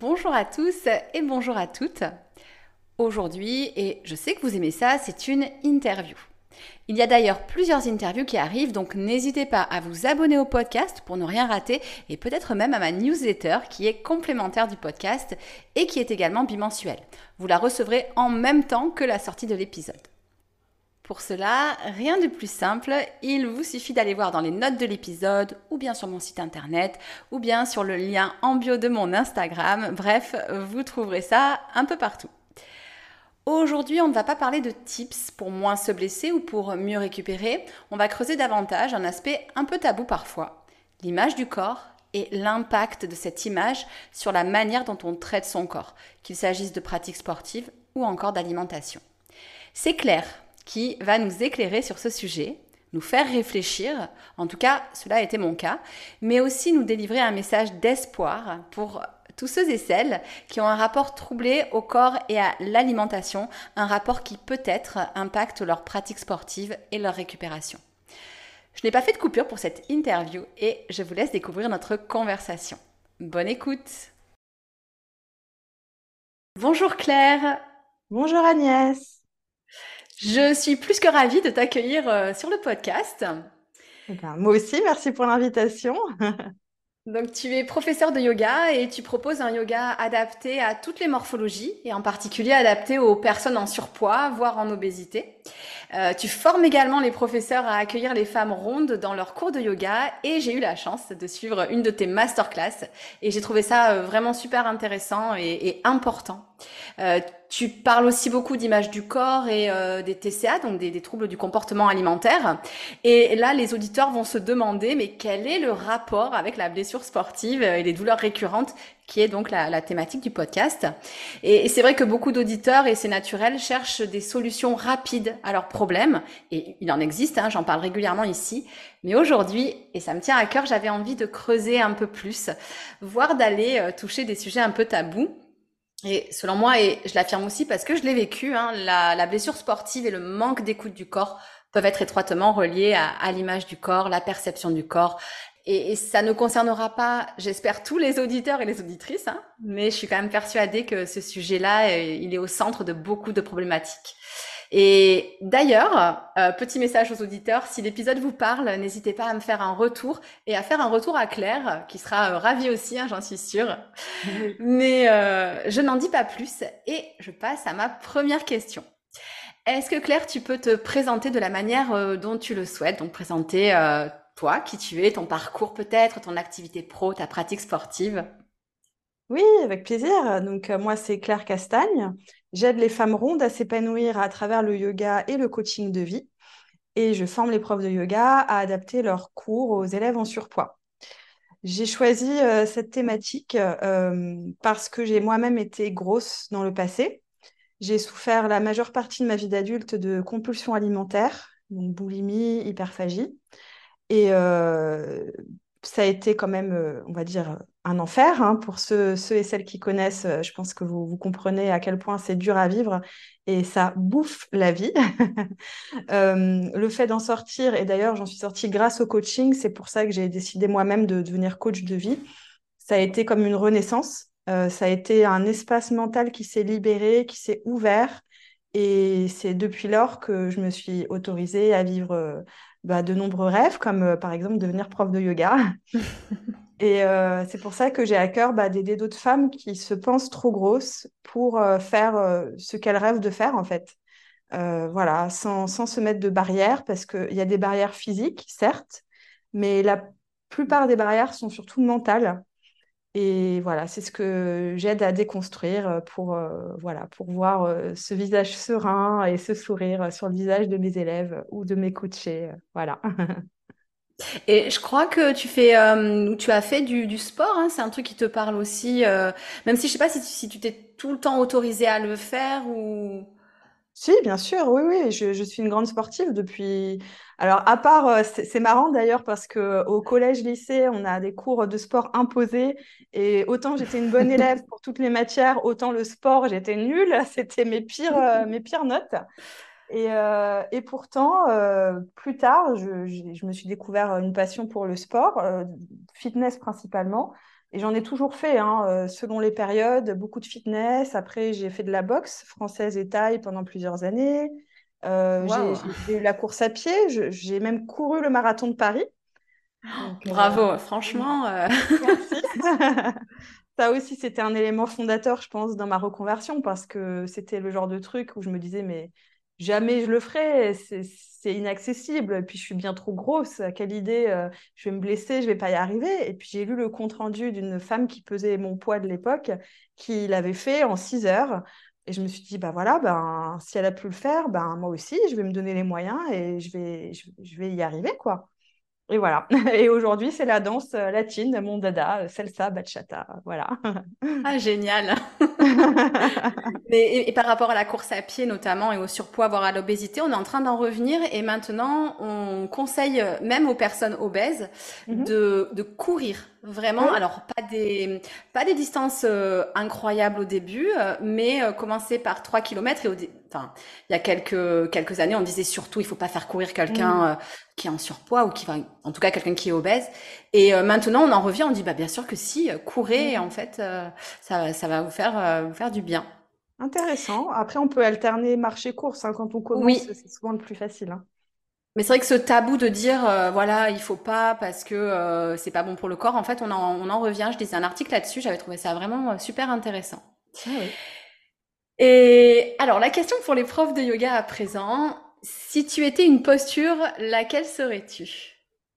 Bonjour à tous et bonjour à toutes. Aujourd'hui, et je sais que vous aimez ça, c'est une interview. Il y a d'ailleurs plusieurs interviews qui arrivent, donc n'hésitez pas à vous abonner au podcast pour ne rien rater et peut-être même à ma newsletter qui est complémentaire du podcast et qui est également bimensuelle. Vous la recevrez en même temps que la sortie de l'épisode. Pour cela, rien de plus simple, il vous suffit d'aller voir dans les notes de l'épisode, ou bien sur mon site internet, ou bien sur le lien en bio de mon Instagram. Bref, vous trouverez ça un peu partout. Aujourd'hui, on ne va pas parler de tips pour moins se blesser ou pour mieux récupérer. On va creuser davantage un aspect un peu tabou parfois, l'image du corps et l'impact de cette image sur la manière dont on traite son corps, qu'il s'agisse de pratiques sportives ou encore d'alimentation. C'est clair qui va nous éclairer sur ce sujet, nous faire réfléchir, en tout cas cela a été mon cas, mais aussi nous délivrer un message d'espoir pour tous ceux et celles qui ont un rapport troublé au corps et à l'alimentation, un rapport qui peut-être impacte leur pratique sportive et leur récupération. Je n'ai pas fait de coupure pour cette interview et je vous laisse découvrir notre conversation. Bonne écoute. Bonjour Claire. Bonjour Agnès je suis plus que ravie de t'accueillir euh, sur le podcast. Eh ben, moi aussi, merci pour l'invitation. Donc, tu es professeur de yoga et tu proposes un yoga adapté à toutes les morphologies et en particulier adapté aux personnes en surpoids, voire en obésité. Euh, tu formes également les professeurs à accueillir les femmes rondes dans leurs cours de yoga et j'ai eu la chance de suivre une de tes masterclass et j'ai trouvé ça euh, vraiment super intéressant et, et important. Euh, tu parles aussi beaucoup d'images du corps et euh, des TCA, donc des, troubles du comportement alimentaire. Et là, les auditeurs vont se demander, mais quel est le rapport avec la blessure sportive et les douleurs récurrentes qui est donc la, thématique du podcast. Et, c'est vrai que beaucoup d'auditeurs, et c'est naturel, cherchent des solutions rapides à leurs problèmes. Et il en existe, hein, j'en parle régulièrement ici. Mais aujourd'hui, et ça me tient à cœur, j'avais envie de creuser un peu plus, voire d'aller euh, toucher des sujets un peu tabous. Et selon moi, et je l'affirme aussi parce que je l'ai vécu, hein, la, blessure sportive et le manque d'écoute du corps peuvent être étroitement reliés à, l'image du corps, la perception du corps. Et, ça ne concernera pas, j'espère, tous les auditeurs et les auditrices, hein, mais je suis quand même persuadée que ce sujet-là, euh, il est au centre de beaucoup de problématiques. Et d'ailleurs, euh, petit message aux auditeurs, si l'épisode vous parle, n'hésitez pas à me faire un retour et à faire un retour à Claire, qui sera euh, ravie aussi, hein, j'en suis sûre. Mais euh, je n'en dis pas plus et je passe à ma première question. Est-ce que Claire, tu peux te présenter de la manière dont tu le souhaites, donc présenter toi, qui tu es, ton parcours peut-être, ton activité pro, ta pratique sportive? Oui, avec plaisir. Donc, moi, c'est Claire Castagne. J'aide les femmes rondes à s'épanouir à travers le yoga et le coaching de vie. Et je forme les profs de yoga à adapter leurs cours aux élèves en surpoids. J'ai choisi euh, cette thématique euh, parce que j'ai moi-même été grosse dans le passé. J'ai souffert la majeure partie de ma vie d'adulte de compulsions alimentaires, donc boulimie, hyperphagie. Et euh, ça a été quand même, on va dire, un enfer hein, pour ceux, et celles qui connaissent. Euh, je pense que vous, vous comprenez à quel point c'est dur à vivre et ça bouffe la vie. euh, le fait d'en sortir, et d'ailleurs j'en suis sortie grâce au coaching, c'est pour ça que j'ai décidé moi-même de devenir coach de vie. Ça a été comme une renaissance. Euh, ça a été un espace mental qui s'est libéré, qui s'est ouvert. Et c'est depuis lors que je me suis autorisée à vivre bah, de nombreux rêves, comme par exemple devenir prof de yoga. Et euh, c'est pour ça que j'ai à cœur bah, d'aider d'autres femmes qui se pensent trop grosses pour euh, faire euh, ce qu'elles rêvent de faire, en fait. voilà, sans, sans, se mettre de barrières, parce qu'il y a des barrières physiques, certes, mais la plupart des barrières sont surtout mentales. Et voilà, c'est ce que j'aide à déconstruire pour, voilà, pour voir ce visage serein et ce sourire sur le visage de mes élèves ou de mes coachés. voilà. Et je crois que tu fais, euh, tu as fait du, sport, hein, c'est un truc qui te parle aussi, euh, même si je sais pas si, tu- t'es tout le temps autorisé à le faire ou... Si, bien sûr, oui, oui, je, suis une grande sportive depuis. Alors, à part, euh, c'est c'est marrant d'ailleurs parce que au collège-lycée, on a des cours de sport imposés et autant j'étais une bonne élève pour toutes les matières, autant le sport, j'étais nulle. C'était mes pires, euh, mes pires notes. Et, euh, et pourtant, euh, plus tard, je, me suis découvert une passion pour le sport, euh, fitness principalement. Et j'en ai toujours fait, hein, selon les périodes, beaucoup de fitness. Après, j'ai fait de la boxe française et thaï pendant plusieurs années. J'ai, fait la course à pied. J'ai même couru le marathon de Paris. Donc, bravo, franchement. merci. Ça aussi, c'était un élément fondateur, je pense, dans ma reconversion parce que c'était le genre de truc où je me disais, mais jamais je le ferai, c'est inaccessible. Et puis, je suis bien trop grosse. Quelle idée, euh, je vais me blesser, je vais pas y arriver. Et puis, j'ai lu le compte-rendu d'une femme qui pesait mon poids de l'époque, qui l'avait fait en 6 heures. Et je me suis dit, bah voilà, ben, si elle a pu le faire, ben, moi aussi, je vais me donner les moyens et je vais, je vais y arriver, quoi. Et voilà. Et aujourd'hui, c'est la danse euh, latine, mon dada, euh, salsa, bachata. Voilà. Ah, génial. Mais, et, et par rapport à la course à pied notamment et au surpoids, voire à l'obésité, on est en train d'en revenir et maintenant on conseille même aux personnes obèses Mhm. de, de courir Oui. vraiment. Alors pas des pas des distances euh, incroyables au début, euh, mais euh, commencer par 3 kilomètres et au enfin il y a quelques quelques années on disait surtout il faut pas faire courir quelqu'un euh, qui est en surpoids ou qui va en tout cas quelqu'un qui est obèse. Et euh, maintenant on en revient, on dit bah bien sûr que si, euh, courez en Mhm. fait ça ça va vous faire vous faire du bien. Intéressant. Après, on peut alterner marché-course. hein. Quand on commence, Oui, c'est souvent le plus facile. hein. mais c'est vrai que ce tabou de dire euh, voilà il faut pas parce que euh, c'est pas bon pour le corps, en fait on en, on en revient. Je lisais un article là-dessus, j'avais trouvé ça vraiment euh, super intéressant. Ah oui. Et alors la question pour les profs de yoga à présent, si tu étais une posture, laquelle serais-tu?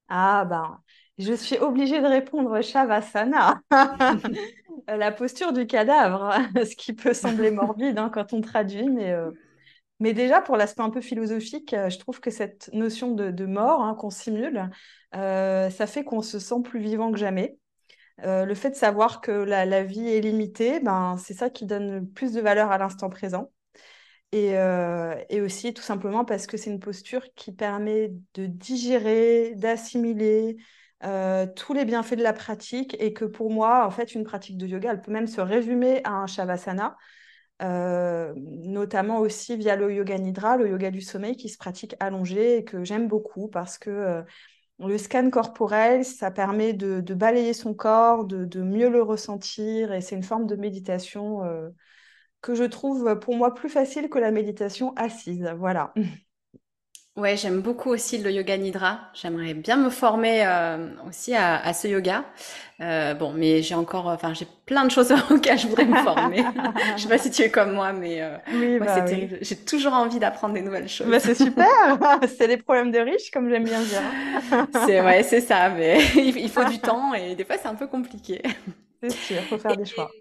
Ah ben, je suis obligée de répondre Shavasana. La posture du cadavre, ce qui peut sembler morbide hein, quand on traduit, mais, euh, mais déjà pour l'aspect un peu philosophique, euh, je trouve que cette notion de, de mort hein, qu'on simule, euh, ça fait qu'on se sent plus vivant que jamais. Euh, le fait de savoir que la, vie est limitée, ben, c'est ça qui donne plus de valeur à l'instant présent. Et, euh, aussi tout simplement parce que c'est une posture qui permet de digérer, d'assimiler euh, tous les bienfaits de la pratique et que pour moi, en fait, une pratique de yoga, elle peut même se résumer à un shavasana, notamment aussi via le yoga nidra, le yoga du sommeil qui se pratique allongé et que j'aime beaucoup parce que le scan corporel, ça permet de, balayer son corps, de, de mieux le ressentir et c'est une forme de méditation. euh, que je trouve pour moi plus facile que la méditation assise. Voilà. Ouais, j'aime beaucoup aussi le yoga nidra. J'aimerais bien me former euh, aussi à, à ce yoga. Euh, bon, mais j'ai encore, enfin, j'ai plein de choses auxquelles je voudrais me former. Je sais pas si tu es comme moi, mais euh, Oui, moi bah c'est oui. terrible. J'ai toujours envie d'apprendre des nouvelles Bah, choses. c'est super. C'est les problèmes de riches, comme j'aime bien dire. C'est ouais, c'est ça, mais il il faut du temps et des fois c'est un peu compliqué. C'est sûr, faut faire des choix.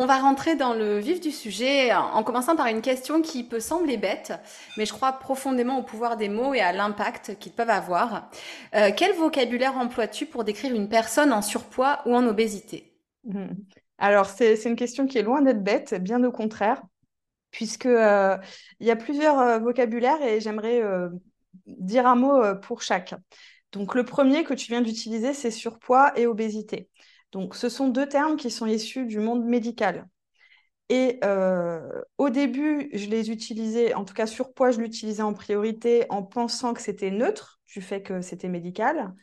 On va rentrer dans le vif du sujet en commençant par une question qui peut sembler bête, mais je crois profondément au pouvoir des mots et à l'impact qu'ils peuvent avoir. Euh, quel vocabulaire emploies-tu pour décrire une personne en surpoids ou en obésité? Mhm. Alors, c'est, une question qui est loin d'être bête, bien au contraire, puisque euh, il y a plusieurs euh, vocabulaires et j'aimerais dire un mot pour chaque. Donc, le premier que tu viens d'utiliser, c'est surpoids et obésité. Donc, ce sont deux termes qui sont issus du monde médical. Et euh, au début, je les utilisais, en tout cas surpoids, je l'utilisais en priorité en pensant que c'était neutre, du fait que c'était médical.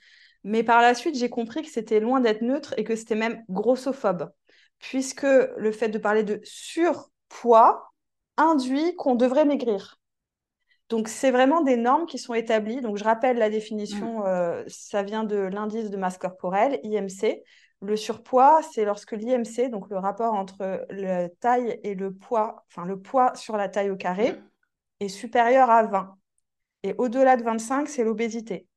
Mais par la suite, j'ai compris que c'était loin d'être neutre et que c'était même grossophobe, puisque le fait de parler de surpoids induit qu'on devrait maigrir. Donc, c'est vraiment des normes qui sont établies. Donc, je rappelle la définition, euh, ça vient de l'indice de masse corporelle, IMC. Le surpoids, c'est lorsque l'IMC, donc le rapport entre la taille et le poids, enfin le poids sur la taille au carré, est supérieur à 20. Et au-delà de 25, c'est l'obésité.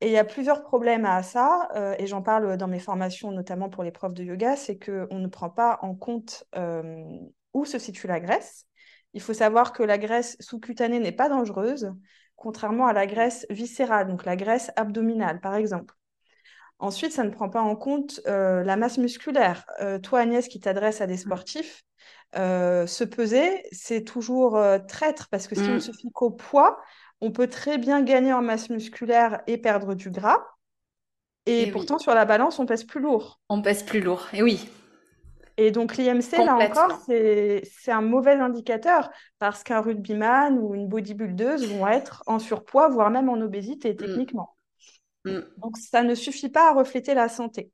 Et il y a plusieurs problèmes à ça, euh, et j'en parle dans mes formations, notamment pour les profs de yoga, c'est qu'on ne prend pas en compte euh, où se situe la graisse. Il faut savoir que la graisse sous-cutanée n'est pas dangereuse, contrairement à la graisse viscérale, donc la graisse abdominale, par exemple. Ensuite, ça ne prend pas en compte euh, la masse musculaire. Euh, toi, Agnès, qui t'adresse à des sportifs, euh, se peser, c'est toujours traître, parce que si on ne se fie qu'au poids, on peut très bien gagner en masse musculaire et perdre du gras. Et Et oui, pourtant, sur la balance, on pèse plus lourd. on pèse plus lourd. Et oui, Et donc, l'IMC, là encore, c'est, un mauvais indicateur parce qu'un rugbyman ou une bodybuildeuse vont être en surpoids, voire même en obésité, Mm. techniquement. Mm. Donc, ça ne suffit pas à refléter la santé.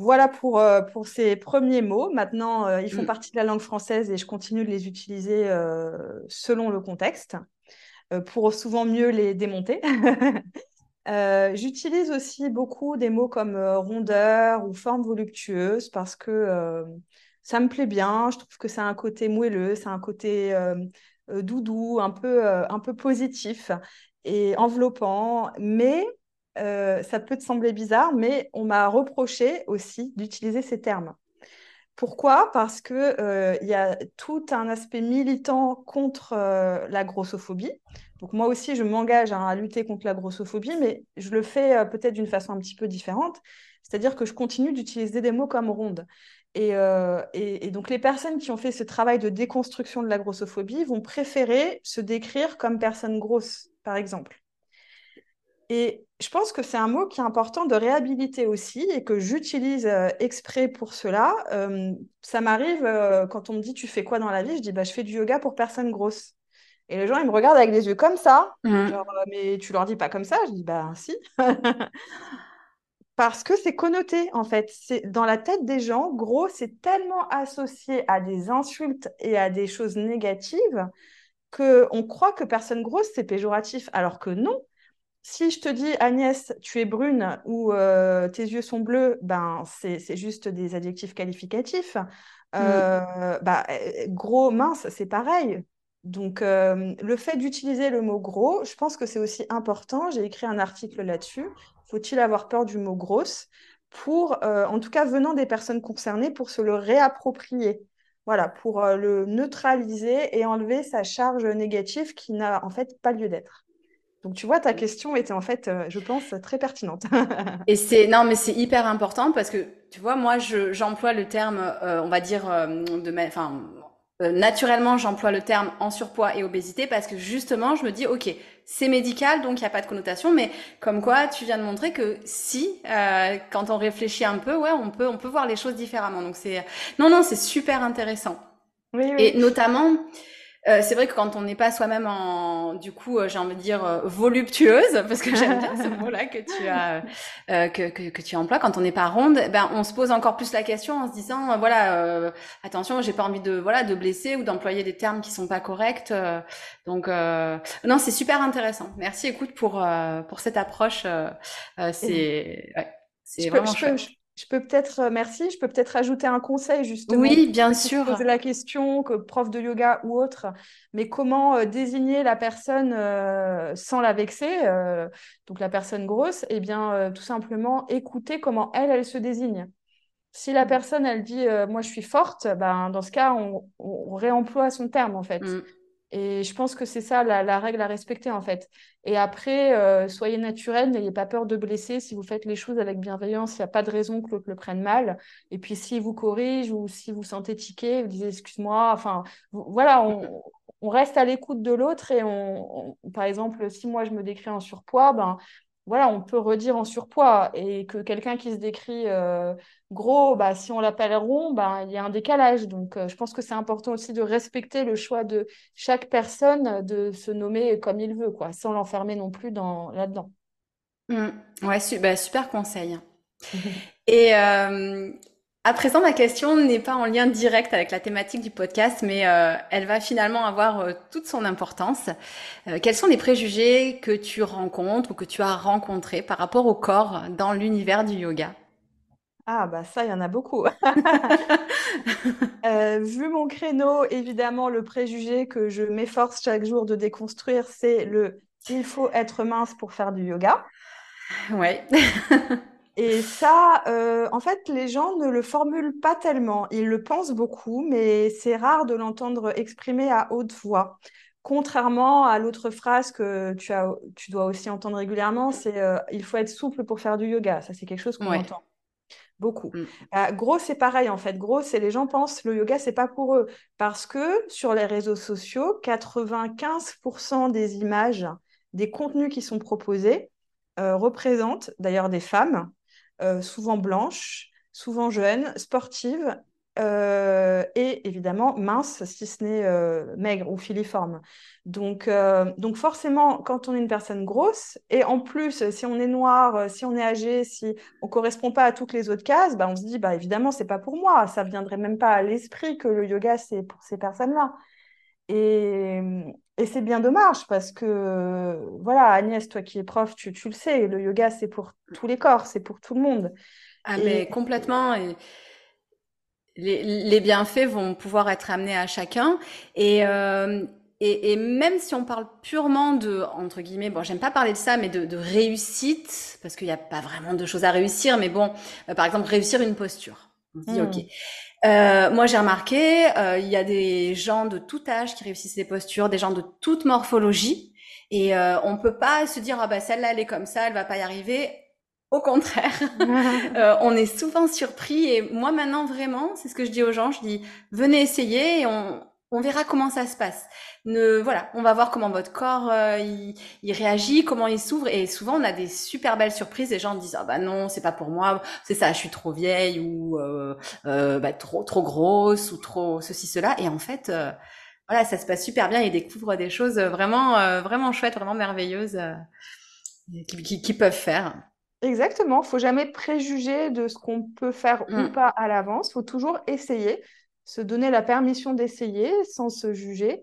Voilà pour, euh, pour ces premiers mots. Maintenant, euh, ils font Mm. partie de la langue française et je continue de les utiliser euh, selon le contexte pour souvent mieux les démonter. J'utilise aussi beaucoup des mots comme rondeur ou forme voluptueuse parce que ça me plaît bien. Je trouve que c'est un côté moelleux, c'est un côté doudou, un peu, un peu positif et enveloppant. Mais euh, ça peut te sembler bizarre, mais on m'a reproché aussi d'utiliser ces termes. Pourquoi? Parce que, euh, y a tout un aspect militant contre euh, la grossophobie. Donc moi aussi, je m'engage hein, à lutter contre la grossophobie, mais je le fais peut-être d'une façon un petit peu différente. C'est-à-dire que je continue d'utiliser des mots comme ronde. Et, et- et donc les personnes qui ont fait ce travail de déconstruction de la grossophobie vont préférer se décrire comme personne grosse, par exemple. Et je pense que c'est un mot qui est important de réhabiliter aussi et que j'utilise euh, exprès pour cela. Euh, ça m'arrive euh, quand on me dit tu fais quoi dans la vie, je dis bah, je fais du yoga pour personnes grosses. Et les gens ils me regardent avec des yeux comme ça, genre Mm. euh, mais tu leur dis pas comme ça, je dis bah si. Parce que c'est connoté en fait. C'est dans la tête des gens, gros, c'est tellement associé à des insultes et à des choses négatives que on croit que personne grosse c'est péjoratif, alors que non. Si je te dis Agnès, tu es brune ou euh, tes yeux sont bleus, ben c'est juste des adjectifs qualificatifs. Mm. Euh, bah, euh, gros, mince, c'est pareil. Donc euh, le fait d'utiliser le mot gros, je pense que c'est aussi important. J'ai écrit un article là-dessus. Faut-il avoir peur du mot grosse pour, en tout cas venant des personnes concernées, pour se le réapproprier? Voilà, pour le neutraliser et enlever sa charge négative qui n'a en fait pas lieu d'être. Donc, tu vois, ta question était en fait, euh, je pense, très pertinente. Et c'est non, mais c'est hyper important parce que tu vois, moi, je j'emploie le terme, euh, on va dire euh, de, ma- enfin, euh, naturellement, j'emploie le terme en surpoids et obésité parce que justement, je me dis, ok, c'est médical, donc il n'y a pas de connotation, mais comme quoi, tu viens de montrer que si, euh, quand on réfléchit un peu, ouais, on peut on peut voir les choses différemment. Donc c'est non, non, c'est super intéressant. Oui, Et oui. notamment, euh, c'est vrai que quand on n'est pas soi-même en, du coup, euh, j'ai envie de dire euh, voluptueuse, parce que j'aime bien ce mot-là que tu as, euh, que, que, que tu emploies, quand on n'est pas ronde, ben on se pose encore plus la question en se disant, euh, voilà, euh, attention, j'ai pas envie de, voilà, de blesser ou d'employer des termes qui sont pas corrects. euh, donc, euh, non, c'est super intéressant. Merci, écoute, pour euh, pour cette approche. euh, euh, c'est, ouais, c'est peux, vraiment je peux, je, peux peut-être, euh, merci, je peux peut-être ajouter un conseil justement Oui, bien sûr. posent la question, que prof de yoga ou autre, mais comment euh, désigner la personne euh, sans la vexer, donc la personne grosse, eh bien, tout simplement écouter comment elle, elle se désigne. Si la personne, elle dit moi je suis forte, ben, dans ce cas, on, on réemploie son terme en fait. Mm, Et je pense que c'est ça la, la règle à respecter en fait. Et après, euh, soyez naturel, n'ayez pas peur de blesser. Si vous faites les choses avec bienveillance, il n'y a pas de raison que l'autre le prenne mal. Et puis s'il vous corrige ou si vous sentez tiqué, vous dites excuse-moi. Enfin, voilà, on, on reste à l'écoute de l'autre et on, on- par exemple, si moi je me décris en surpoids, ben voilà, on peut redire en surpoids et que quelqu'un qui se décrit euh, gros, bah, si on l'appelle rond, ben il y a un décalage. Donc, euh, je pense que c'est important aussi de respecter le choix de chaque personne de se nommer comme il veut, quoi, sans l'enfermer non plus dans là-dedans. mm. Ouais, su- bah, super conseil. Et euh, À présent, ma question n'est pas en lien direct avec la thématique du podcast, mais euh, elle va finalement avoir euh, toute son importance. Euh, quels sont les préjugés que tu rencontres ou que tu as rencontrés par rapport au corps dans l'univers du yoga? Ah, bah ça, il y en a beaucoup. vu mon créneau, évidemment, le préjugé que je m'efforce chaque jour de déconstruire, c'est le il faut être mince pour faire du yoga. Ouais. Et ça, euh, en fait, les gens ne le formulent pas tellement. Ils le pensent beaucoup, mais c'est rare de l'entendre exprimer à haute voix. Contrairement à l'autre phrase que tu, as, tu dois aussi entendre régulièrement, c'est euh, il faut être souple pour faire du yoga. Ça, c'est quelque chose qu'on entend beaucoup. Mm. Euh, gros, c'est pareil en fait. Gros, c'est les gens pensent le yoga, c'est pas pour eux. Parce que sur les réseaux sociaux, 95% des images, des contenus qui sont proposés représentent d'ailleurs des femmes euh, souvent blanches, souvent jeunes, sportives euh, et évidemment minces, si ce n'est euh, maigre ou filiforme. Donc, donc forcément, quand on est une personne grosse, et en plus, si on est noir, si on est âgé, si on ne correspond pas à toutes les autres cases, bah, on se dit, bah, évidemment, c'est pas pour moi. Ça ne viendrait même pas à l'esprit que le yoga, c'est pour ces personnes-là. Et, et c'est bien dommage parce que, voilà, Agnès, toi qui es prof, tu, tu le sais, le yoga, c'est pour tous les corps, c'est pour tout le monde. Ah, mais complètement. Et les, les, bienfaits vont pouvoir être amenés à chacun. Et, euh, et, et, même si on parle purement de, entre guillemets, bon, j'aime pas parler de ça, mais de, de réussite, parce qu'il n'y a pas vraiment de choses à réussir, mais bon, euh, par exemple, réussir une posture. On se dit, hmm. OK. Euh, moi, j'ai remarqué, euh, il y a des gens de tout âge qui réussissent des postures, des gens de toute morphologie, et euh, on peut pas se dire ah bah celle-là elle est comme ça, elle va pas y arriver. Au contraire, euh, on est souvent surpris. Et moi maintenant vraiment, c'est ce que je dis aux gens, je dis venez essayer et on, on verra comment ça se passe. Ne, voilà, on va voir comment votre corps euh, il, réagit, comment il s'ouvre. Et souvent, on a des super belles surprises. Les gens disent ah bah non, c'est pas pour moi, c'est ça, je suis trop vieille ou euh, euh, bah, trop trop grosse ou trop ceci cela. Et en fait, voilà, ça se passe super bien. Ils découvrent des choses vraiment vraiment chouettes, vraiment merveilleuses qui, qui, peuvent faire. Exactement. Faut jamais préjuger de ce qu'on peut faire ou mm. pas à l'avance. Faut toujours essayer se donner la permission d'essayer sans se juger.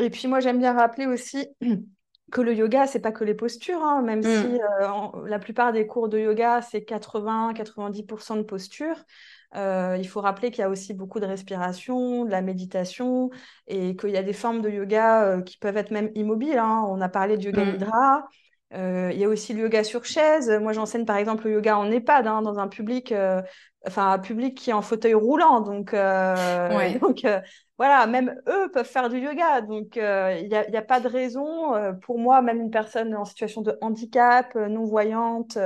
Et puis moi, j'aime bien rappeler aussi que le yoga, c'est pas que les postures, hein, même si mm. euh, la plupart des cours de yoga, c'est 80-90% de postures. Euh, il faut rappeler qu'il y a aussi beaucoup de respiration, de la méditation, et qu'il y a des formes de yoga euh, qui peuvent être même immobiles. Hein. On a parlé de yoga mm. nidra. il y a aussi le yoga sur chaise. Moi, j'enseigne par exemple le yoga en EHPAD, hein, dans un public enfin un public qui est en fauteuil roulant. Donc, euh, donc euh, voilà, même eux peuvent faire du yoga. Donc euh, il n'y a, a, pas de raison pour moi, même une personne en situation de handicap, non voyante.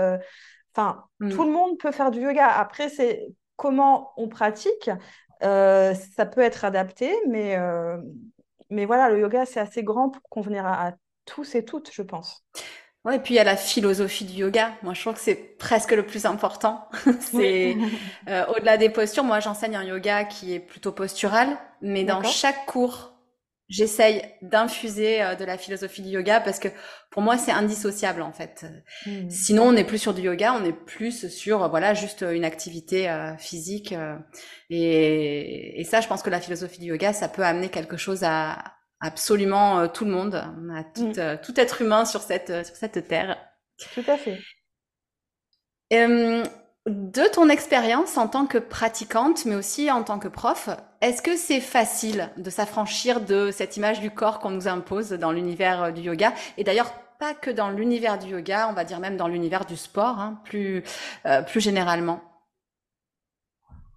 Enfin, mm. tout le monde peut faire du yoga. Après, c'est comment on pratique. ça peut être adapté, mais mais voilà, le yoga c'est assez grand pour convenir à tous et toutes, je pense. Ouais, et puis il y a la philosophie du yoga. Moi, je trouve que c'est presque le plus important. c'est euh, au-delà des postures. Moi, j'enseigne un yoga qui est plutôt postural, mais dans chaque cours, j'essaye d'infuser euh, de la philosophie du yoga parce que pour moi, c'est indissociable en fait. Hmm. Sinon, on n'est plus sur du yoga, on est plus sur voilà juste une activité euh, physique. et, et ça, je pense que la philosophie du yoga, ça peut amener quelque chose à absolument euh, tout le monde. On a tout, mm. euh, tout, être humain sur cette, euh, sur cette terre. Tout à fait. de ton expérience en tant que pratiquante, mais aussi en tant que prof, est-ce que c'est facile de s'affranchir de cette image du corps qu'on nous impose dans l'univers du yoga? Et d'ailleurs, pas que dans l'univers du yoga, on va dire même dans l'univers du sport, hein, plus, plus généralement.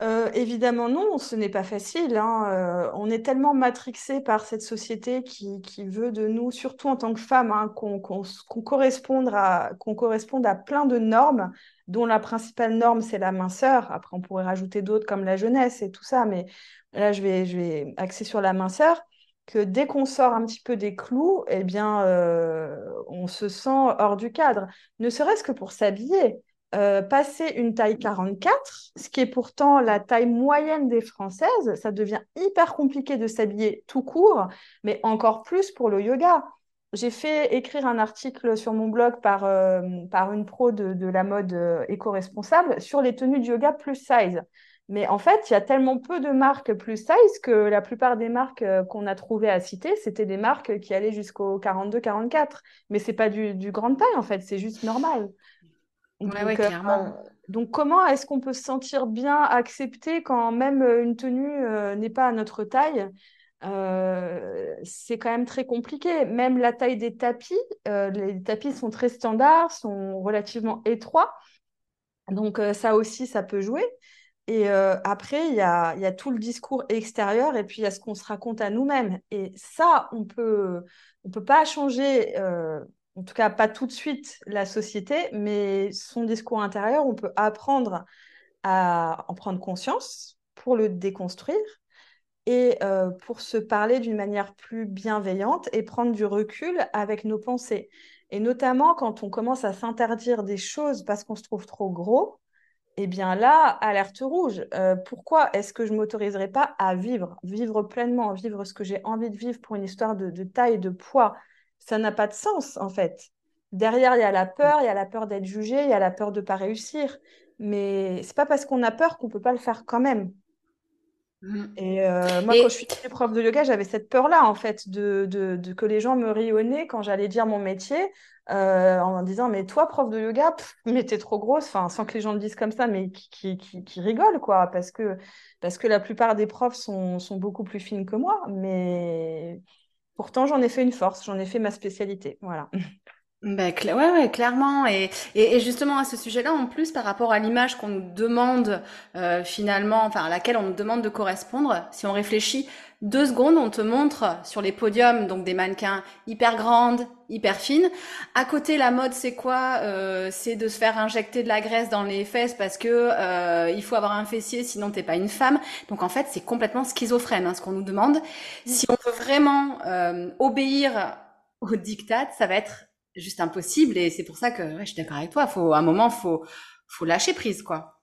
Euh, évidemment non, ce n'est pas facile. Hein. Euh, on est tellement matrixé par cette société qui, veut de nous, surtout en tant que femme, hein, qu'on corresponde, à, qu'on corresponde à plein de normes, dont la principale norme, c'est la minceur. Après, on pourrait rajouter d'autres comme la jeunesse et tout ça, mais là, je vais, je vais axer sur la minceur. Que dès qu'on sort un petit peu des clous, eh bien, euh, on se sent hors du cadre, ne serait-ce que pour s'habiller. Euh, passer une taille 44, ce qui est pourtant la taille moyenne des Françaises, ça devient hyper compliqué de s'habiller tout court, mais encore plus pour le yoga. J'ai fait écrire un article sur mon blog par, euh, par une pro de, la mode euh, éco-responsable sur les tenues de yoga plus size. Mais en fait, il y a tellement peu de marques plus size que la plupart des marques qu'on a trouvées à citer, c'était des marques qui allaient jusqu'au 42-44. Mais c'est pas du, du grande taille, en fait, c'est juste normal. Ouais, Donc, ouais, euh, clairement. donc comment est-ce qu'on peut se sentir bien accepté quand même euh, une tenue euh, n'est pas à notre taille? Euh, c'est quand même très compliqué. Même la taille des tapis, les tapis sont très standards, sont relativement étroits. Donc ça aussi, ça peut jouer. Et après, il y a, il y a tout le discours extérieur et puis il y a ce qu'on se raconte à nous-mêmes. Et ça, on peut, on peut pas changer, en tout cas pas tout de suite, la société, mais son discours intérieur, on peut apprendre à en prendre conscience pour le déconstruire et euh, pour se parler d'une manière plus bienveillante et prendre du recul avec nos pensées. Et notamment quand on commence à s'interdire des choses parce qu'on se trouve trop gros, eh bien là, alerte rouge. Euh, pourquoi est-ce que je ne m'autoriserai pas à vivre, vivre pleinement, vivre ce que j'ai envie de vivre pour une histoire de, de taille, de poids? Ça n'a pas de sens, en fait. Derrière, il y a la peur, il y a la peur d'être jugé, il y a la peur de ne pas réussir. Mais c'est pas parce qu'on a peur qu'on ne peut pas le faire quand même. Mm. Et euh, moi, quand je suis prof de yoga, j'avais cette peur-là, en fait, de, de, de que les gens me nez quand j'allais dire mon métier, euh, en disant, mais toi, prof de yoga, pff, mais t'es trop grosse, enfin, sans que les gens le disent comme ça, mais qui, qui, qui, qui rigolent, quoi, parce que, parce que la plupart des profs sont, sont beaucoup plus fines que moi, mais pourtant, j'en ai fait une force, j'en ai fait ma spécialité, voilà. Ben, ouais, ouais, clairement. Et justement à ce sujet-là, en plus, par rapport à l'image qu'on nous demande euh, finalement, enfin à laquelle on nous demande de correspondre, si on réfléchit deux secondes, on te montre sur les podiums donc des mannequins hyper grandes, hyper fines. À côté, la mode, c'est quoi? Euh, c'est de se faire injecter de la graisse dans les fesses parce que euh, il faut avoir un fessier, sinon t'es pas une femme. Donc en fait, c'est complètement schizophrène hein, ce qu'on nous demande. Si on veut vraiment euh, obéir au diktat, ça va être juste impossible et c'est pour ça que ouais, je suis d'accord avec toi. Faut, à un moment, faut, faut lâcher prise, quoi.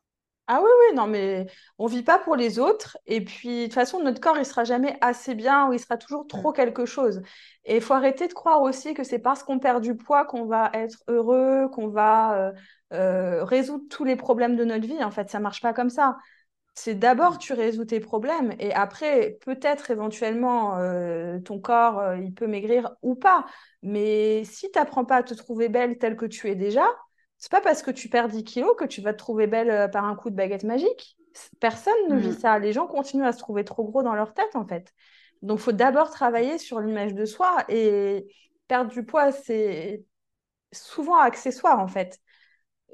Ah oui, oui, non, mais on vit pas pour les autres. Et puis, de toute façon, notre corps, il sera jamais assez bien ou il sera toujours trop quelque chose. Et il faut arrêter de croire aussi que c'est parce qu'on perd du poids qu'on va être heureux, qu'on va euh, euh, résoudre tous les problèmes de notre vie. En fait, ça marche pas comme ça. C'est d'abord tu résous tes problèmes et après, peut-être éventuellement, euh, ton corps, il peut maigrir ou pas. Mais si tu n'apprends pas à te trouver belle telle que tu es déjà, c'est pas parce que tu perds 10 kilos que tu vas te trouver belle euh, par un coup de baguette magique. Personne ne vit Mm, ça. Les gens continuent à se trouver trop gros dans leur tête, en fait. Donc, il faut d'abord travailler sur l'image de soi et perdre du poids, c'est souvent accessoire, en fait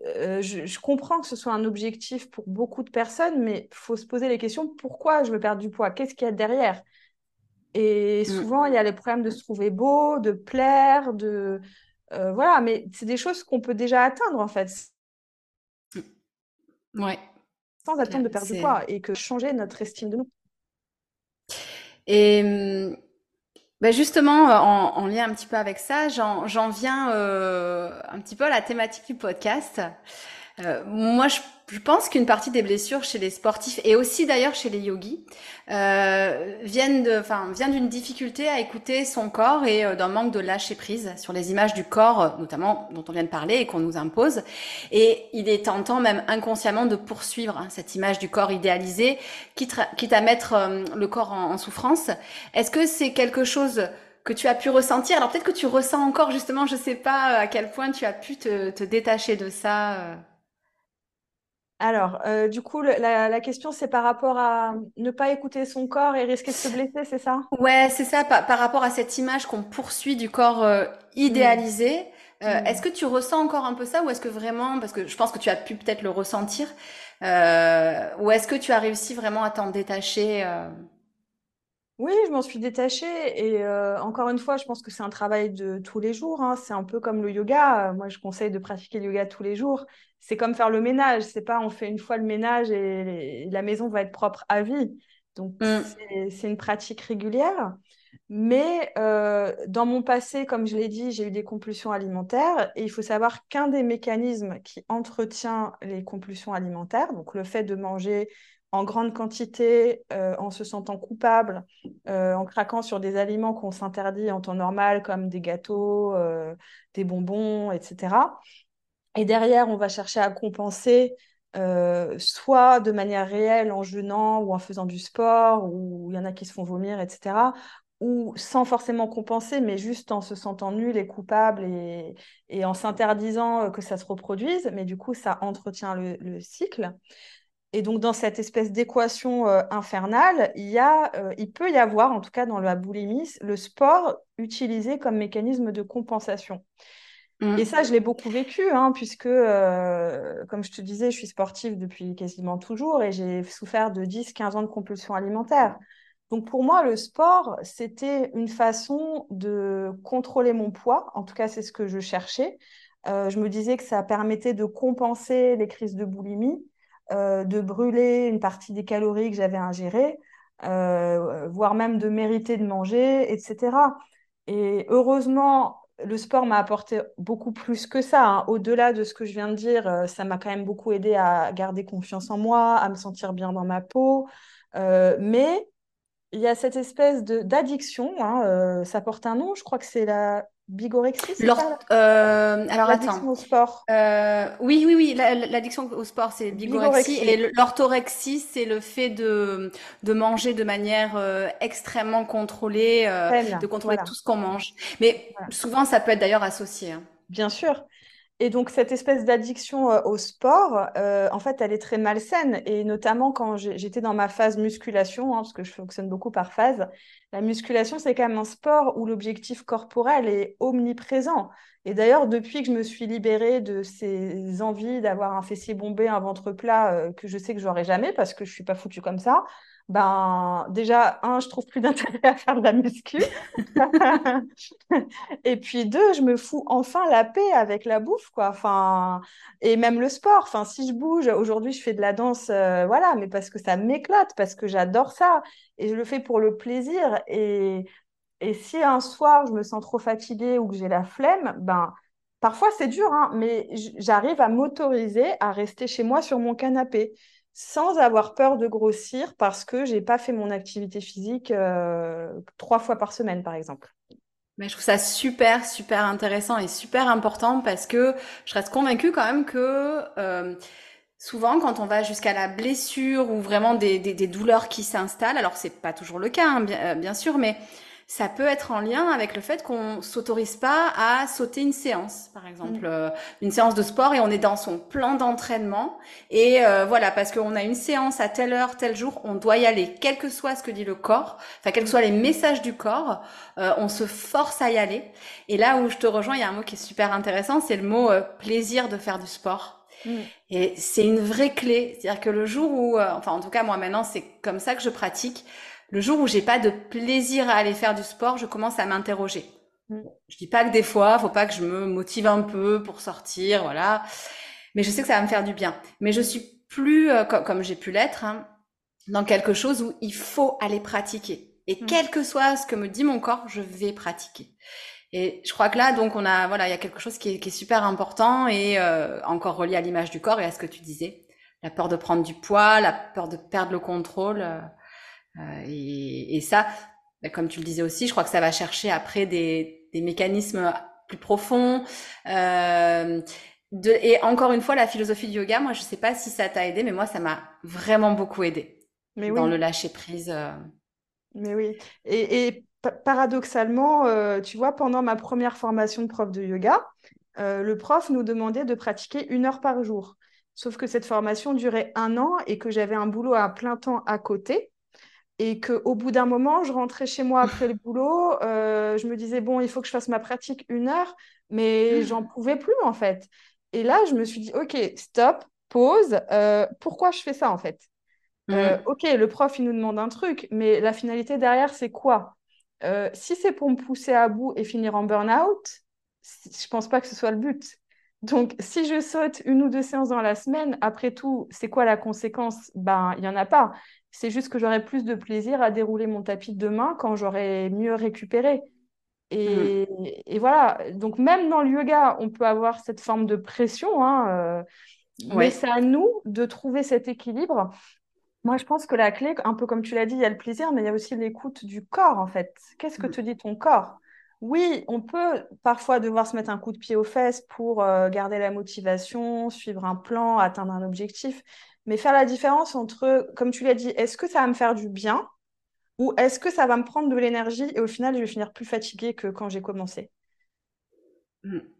euh, je, je comprends que ce soit un objectif pour beaucoup de personnes, mais il faut se poser les questions, pourquoi je veux perdre du poids? Qu'est-ce qu'il y a derrière? Et mm, souvent, il y a les problèmes de se trouver beau, de plaire, de... euh, voilà, mais c'est des choses qu'on peut déjà atteindre, en fait. Ouais, sans attendre de perdre du poids, et que changer notre estime de nous. et ben justement, euh, en, en lien un petit peu avec ça, j'en j'en viens euh, un petit peu à la thématique du podcast. Euh, moi, je, je pense qu'une partie des blessures chez les sportifs et aussi d'ailleurs chez les yogis euh, viennent de, enfin, vient d'une difficulté à écouter son corps et euh, d'un manque de lâcher prise sur les images du corps, euh, notamment dont on vient de parler et qu'on nous impose. Et il est tentant, même inconsciemment, de poursuivre hein, cette image du corps idéalisé, quitte, quitte à mettre euh, le corps en, en souffrance. Est-ce que c'est quelque chose que tu as pu ressentir? Alors peut-être que tu ressens encore justement, je sais pas à quel point tu as pu te, te détacher de ça. Alors, euh, du coup, le- la, la question, c'est par rapport à ne pas écouter son corps et risquer de se blesser, c'est ça? Ouais, c'est ça, par, par rapport à cette image qu'on poursuit du corps euh, idéalisé. euh, est-ce hmm. que tu ressens encore un peu ça ou est-ce que vraiment, parce que je pense que tu as pu peut-être le ressentir, euh, ou est-ce que tu as réussi vraiment à t'en détacher euh, Oui, je m'en suis détachée et euh, encore une fois, je pense que c'est un travail de tous les jours. hein. C'est un peu comme le yoga. Moi, je conseille de pratiquer le yoga tous les jours. C'est comme faire le ménage. C'est pas on fait une fois le ménage et la maison va être propre à vie. Donc, c'est c'est une pratique régulière. Mais euh, dans mon passé, comme je l'ai dit, j'ai eu des compulsions alimentaires et il faut savoir qu'un des mécanismes qui entretient les compulsions alimentaires, donc le fait de manger en grande quantité, euh, en se sentant coupable, euh, en craquant sur des aliments qu'on s'interdit en temps normal, comme des gâteaux, euh, des bonbons, etc. Et derrière, on va chercher à compenser soit de manière réelle en jeûnant ou en faisant du sport, ou il y en a qui se font vomir, etc. Ou sans forcément compenser, mais juste en se sentant nul et coupable et, en s'interdisant que ça se reproduise. Mais du coup, ça entretient le cycle. Et donc, dans cette espèce d'équation euh, infernale, il, y a, euh, il peut y avoir, en tout cas dans la boulimie, le sport utilisé comme mécanisme de compensation. Mm. Et ça, je l'ai beaucoup vécu, hein, puisque, euh, comme je te disais, je suis sportive depuis quasiment toujours et j'ai souffert de 10-15 ans de compulsion alimentaire. Donc, pour moi, le sport, c'était une façon de contrôler mon poids. En tout cas, c'est ce que je cherchais. je me disais que ça permettait de compenser les crises de boulimie euh, de brûler une partie des calories que j'avais ingérées, euh, voire même de mériter de manger, etc. Et heureusement, le sport m'a apporté beaucoup plus que ça. Hein. Au-delà de ce que je viens de dire, euh, ça m'a quand même beaucoup aidé à garder confiance en moi, à me sentir bien dans ma peau. mais il y a cette espèce d'addiction, hein, ça porte un nom, je crois que c'est la Bigorexie, c'est ça euh, Alors L'addiction au sport. Euh, oui, oui, oui. L'addiction au sport, c'est bigorexie. Et l'orthorexie, c'est le fait de, de manger de manière euh, extrêmement contrôlée, de contrôler tout ce qu'on mange. Mais souvent, ça peut être d'ailleurs associé. Hein. Bien sûr. Et donc, cette espèce d'addiction euh, au sport, euh, en fait, elle est très malsaine. Et notamment quand j'étais dans ma phase musculation, hein, parce que je fonctionne beaucoup par phase, la musculation, c'est quand même un sport où l'objectif corporel est omniprésent. Et d'ailleurs, depuis que je me suis libérée de ces envies d'avoir un fessier bombé, un ventre plat, euh, que je sais que j'aurai jamais parce que je suis pas foutue comme ça, ben déjà, un, je trouve plus d'intérêt à faire de la muscu. et puis deux, je me fous enfin la paix avec la bouffe, quoi. Enfin, et même le sport. Enfin, si je bouge, aujourd'hui, je fais de la danse, euh, voilà, mais parce que ça m'éclate, parce que j'adore ça. Et je le fais pour le plaisir. Et, et si un soir, je me sens trop fatiguée ou que j'ai la flemme, ben, parfois c'est dur, hein, mais j'arrive à m'autoriser à rester chez moi sur mon canapé sans avoir peur de grossir parce que j'ai pas fait mon activité physique euh, trois fois par semaine, par exemple. Mais je trouve ça super, super intéressant et super important parce que je reste convaincue quand même que euh, souvent quand on va jusqu'à la blessure ou vraiment des, des, douleurs qui s'installent, alors c'est pas toujours le cas, hein, euh, bien sûr, mais ça peut être en lien avec le fait qu'on s'autorise pas à sauter une séance, par exemple, mm. euh, une séance de sport et on est dans son plan d'entraînement et euh, voilà parce qu'on a une séance à telle heure, tel jour, on doit y aller, quel que soit ce que dit le corps, enfin quels que soient les messages du corps, euh, on se force à y aller. Et là où je te rejoins, il y a un mot qui est super intéressant, c'est le mot plaisir de faire du sport. Mm. Et c'est une vraie clé, c'est-à-dire que le jour où, enfin en tout cas moi maintenant c'est comme ça que je pratique le jour où j'ai pas de plaisir à aller faire du sport, je commence à m'interroger. Mm. Je dis pas que des fois, faut pas que je me motive un peu pour sortir, voilà. Mais je sais que ça va me faire du bien. Mais je suis plus, euh, comme, j'ai pu l'être, hein, dans quelque chose où il faut aller pratiquer. Et mm. quel que soit ce que me dit mon corps, je vais pratiquer. Et je crois que là, donc, on a, voilà, il y a quelque chose qui est, super important et euh, encore relié à l'image du corps et à ce que tu disais, la peur de prendre du poids, la peur de perdre le contrôle. Euh, euh, et, ça, bah, comme tu le disais aussi, je crois que ça va chercher après des, mécanismes plus profonds. Euh, et encore une fois, la philosophie du yoga, moi, je sais pas si ça t'a aidé, mais moi, ça m'a vraiment beaucoup aidé mais dans le lâcher prise. Euh. Mais oui. Et, paradoxalement, tu vois, pendant ma première formation de prof de yoga, le prof nous demandait de pratiquer une heure par jour. Sauf que cette formation durait un an et que j'avais un boulot à plein temps à côté et qu'au bout d'un moment, je rentrais chez moi après le boulot, euh, je me disais, bon, il faut que je fasse ma pratique une heure, mais j'en pouvais plus en fait. Et là, je me suis dit, OK, stop, pause, euh, pourquoi je fais ça en fait? Euh, mm. Ok, le prof, il nous demande un truc, mais la finalité derrière, c'est quoi? Si c'est pour me pousser à bout et finir en burn-out, je pense pas que ce soit le but. Donc, si je saute une ou deux séances dans la semaine, après tout, c'est quoi la conséquence? Ben, il n'y en a pas. C'est juste que j'aurai plus de plaisir à dérouler mon tapis demain quand j'aurai mieux récupéré. Et, mm. voilà, donc même dans le yoga, on peut avoir cette forme de pression, hein, euh, mais c'est à nous de trouver cet équilibre. Moi, je pense que la clé, un peu comme tu l'as dit, il y a le plaisir, mais il y a aussi l'écoute du corps, en fait. Qu'est-ce que mm. te dit ton corps? Oui, on peut parfois devoir se mettre un coup de pied aux fesses pour euh, garder la motivation, suivre un plan, atteindre un objectif. Mais faire la différence entre, comme tu l'as dit, est-ce que ça va me faire du bien ou est-ce que ça va me prendre de l'énergie et au final, je vais finir plus fatiguée que quand j'ai commencé? Mm.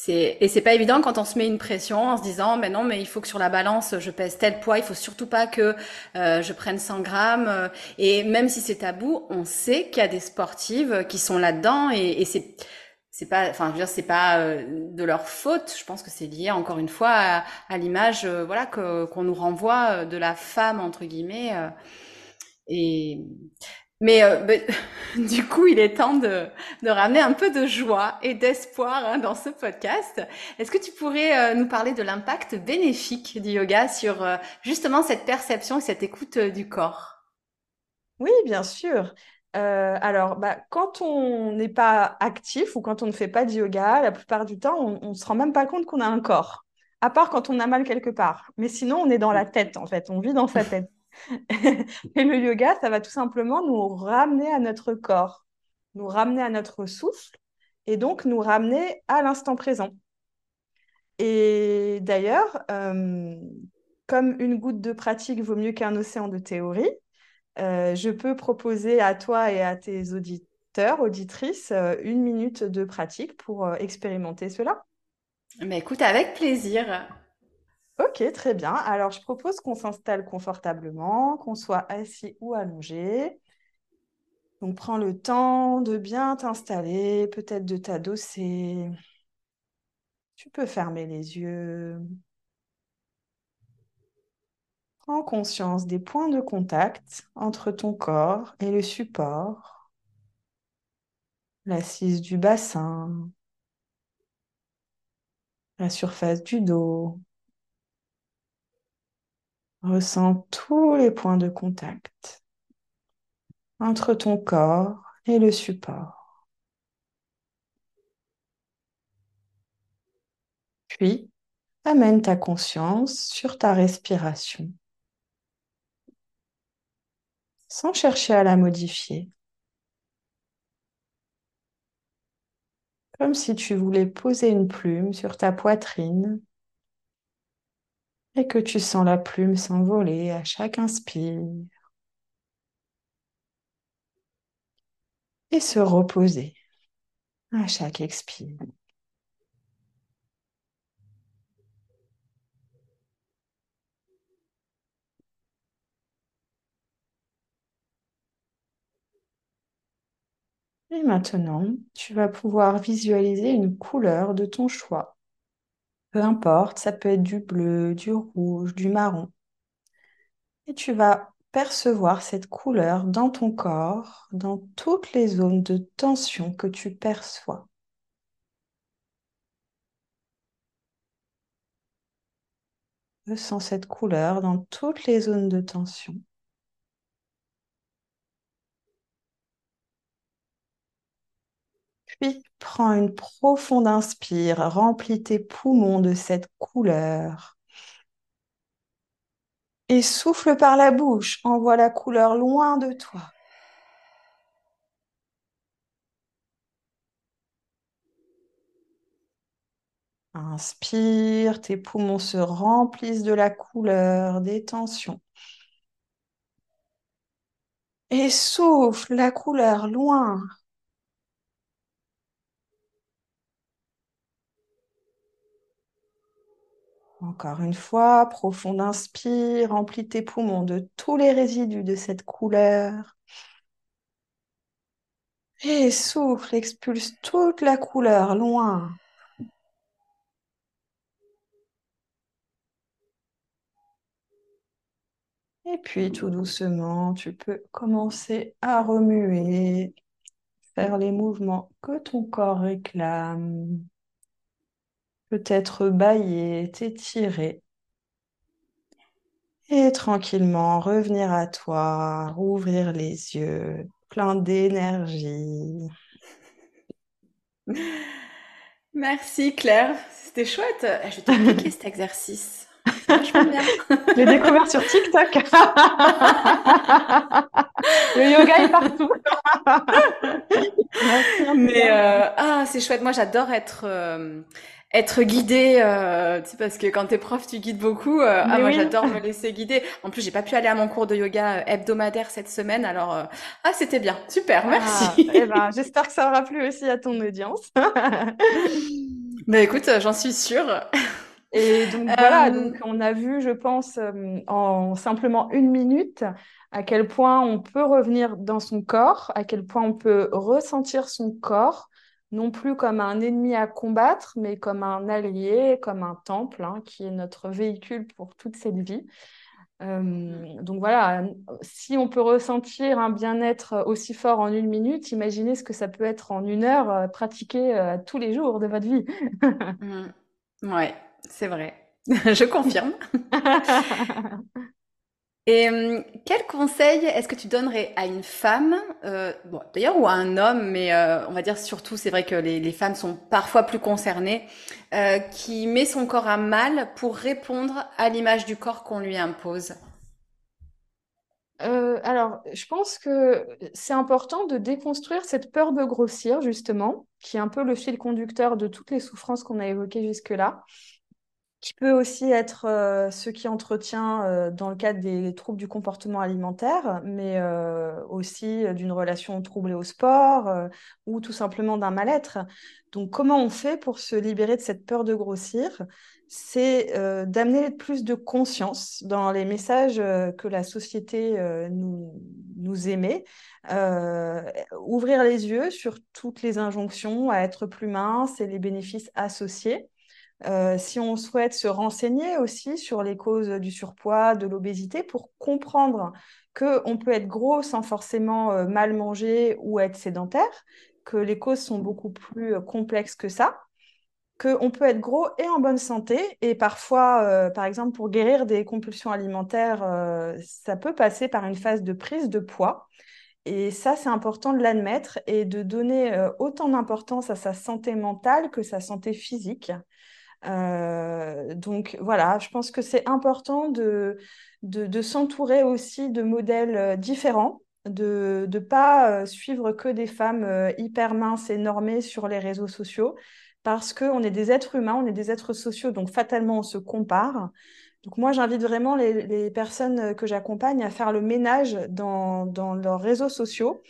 C'est, et c'est pas évident quand on se met une pression en se disant, mais non, mais il faut que sur la balance, je pèse tel poids, il faut surtout pas que euh, je prenne 100 grammes. Et même si c'est tabou, on sait qu'il y a des sportives qui sont là-dedans et, et c'est, c'est pas, enfin, je veux dire, c'est pas euh, de leur faute. Je pense que c'est lié encore une fois à, l'image, euh, voilà, qu'on nous renvoie de la femme entre guillemets. et mais euh, du coup, il est temps de, de, ramener un peu de joie et d'espoir hein, dans ce podcast. Est-ce que tu pourrais euh, nous parler de l'impact bénéfique du yoga sur euh, justement cette perception et cette écoute du corps? Oui, bien sûr. alors, bah, quand on n'est pas actif ou quand on ne fait pas de yoga, la plupart du temps, on ne se rend même pas compte qu'on a un corps, à part quand on a mal quelque part. Mais sinon, on est dans la tête, en fait, on vit dans sa tête. Et le yoga, ça va tout simplement nous ramener à notre corps, nous ramener à notre souffle et donc nous ramener à l'instant présent. Et d'ailleurs, euh, comme une goutte de pratique vaut mieux qu'un océan de théorie, euh, je peux proposer à toi et à tes auditeurs, auditrices, euh, une minute de pratique pour expérimenter cela. Mais écoute, avec plaisir. Ok, très bien. Alors, je propose qu'on s'installe confortablement, qu'on soit assis ou allongé. Donc, prends le temps de bien t'installer, peut-être de t'adosser. Tu peux fermer les yeux. Prends conscience des points de contact entre ton corps et le support, l'assise du bassin, la surface du dos. Ressens tous les points de contact entre ton corps et le support. Puis, amène ta conscience sur ta respiration sans chercher à la modifier. Comme si tu voulais poser une plume sur ta poitrine et que tu sens la plume s'envoler à chaque inspire et se reposer à chaque expire. Et maintenant, tu vas pouvoir visualiser une couleur de ton choix. Peu importe, ça peut être du bleu, du rouge, du marron. Et tu vas percevoir cette couleur dans ton corps, dans toutes les zones de tension que tu perçois. Ressens cette couleur dans toutes les zones de tension. Puis prends une profonde inspire, remplis tes poumons de cette couleur. Et souffle par la bouche, envoie la couleur loin de toi. Inspire, tes poumons se remplissent de la couleur, des tensions. Et souffle la couleur loin. Encore une fois, profond inspire, remplis tes poumons de tous les résidus de cette couleur. Et souffle, expulse toute la couleur loin. Et puis tout doucement, tu peux commencer à remuer, faire les mouvements que ton corps réclame peut-être bailler, t'étirer. Et tranquillement revenir à toi, rouvrir les yeux, plein d'énergie. Merci Claire, c'était chouette. Je vais t'appliquer cet exercice. J'ai découvert sur TikTok. Le yoga est partout. Merci. Mais ah, c'est chouette. Moi, j'adore être être guidée, euh, tu sais, parce que quand t'es prof, tu guides beaucoup. Euh, ah, moi, j'adore me laisser guider. En plus, j'ai pas pu aller à mon cours de yoga euh, hebdomadaire cette semaine, alors euh, ah, c'était bien, super, ah, merci. eh ben, j'espère que ça aura plu aussi à ton audience. bah écoute, j'en suis sûre. Et donc voilà, donc on a vu, je pense, en simplement une minute, à quel point on peut revenir dans son corps, à quel point on peut ressentir son corps, non plus comme un ennemi à combattre, mais comme un allié, comme un temple, hein, qui est notre véhicule pour toute cette vie. Euh, mm. donc voilà, si on peut ressentir un bien-être aussi fort en une minute, imaginez ce que ça peut être en une heure euh, pratiqué euh, tous les jours de votre vie. mm. Ouais, c'est vrai. Je confirme. Et euh, quel conseil est-ce que tu donnerais à une femme, euh, d'ailleurs, ou à un homme, mais euh, on va dire surtout, c'est vrai que les, femmes sont parfois plus concernées, qui met son corps à mal pour répondre à l'image du corps qu'on lui impose? Alors, je pense que c'est important de déconstruire cette peur de grossir, justement, qui est un peu le fil conducteur de toutes les souffrances qu'on a évoquées jusque-là qui peut aussi être euh, ce qui entretient euh, dans le cadre des troubles du comportement alimentaire, mais euh, aussi d'une relation troublée au sport ou tout simplement d'un mal-être. Donc, comment on fait pour se libérer de cette peur de grossir? C'est d'amener plus de conscience dans les messages que la société nous, nous émet, ouvrir les yeux sur toutes les injonctions à être plus mince et les bénéfices associés. Euh, si on souhaite se renseigner aussi sur les causes du surpoids, de l'obésité, pour comprendre qu'on peut être gros sans forcément euh, mal manger ou être sédentaire, que les causes sont beaucoup plus euh, complexes que ça, qu'on peut être gros et en bonne santé, et parfois, par exemple, pour guérir des compulsions alimentaires, ça peut passer par une phase de prise de poids. Et ça, c'est important de l'admettre et de donner autant d'importance à sa santé mentale que sa santé physique. Euh, donc voilà, je pense que c'est important de, de, s'entourer aussi de modèles euh, différents, de ne pas euh, suivre que des femmes hyper minces et normées sur les réseaux sociaux, parce qu'on est des êtres humains, on est des êtres sociaux, donc fatalement on se compare. Donc moi, j'invite vraiment les, les, personnes que j'accompagne à faire le ménage dans, dans leurs réseaux sociaux.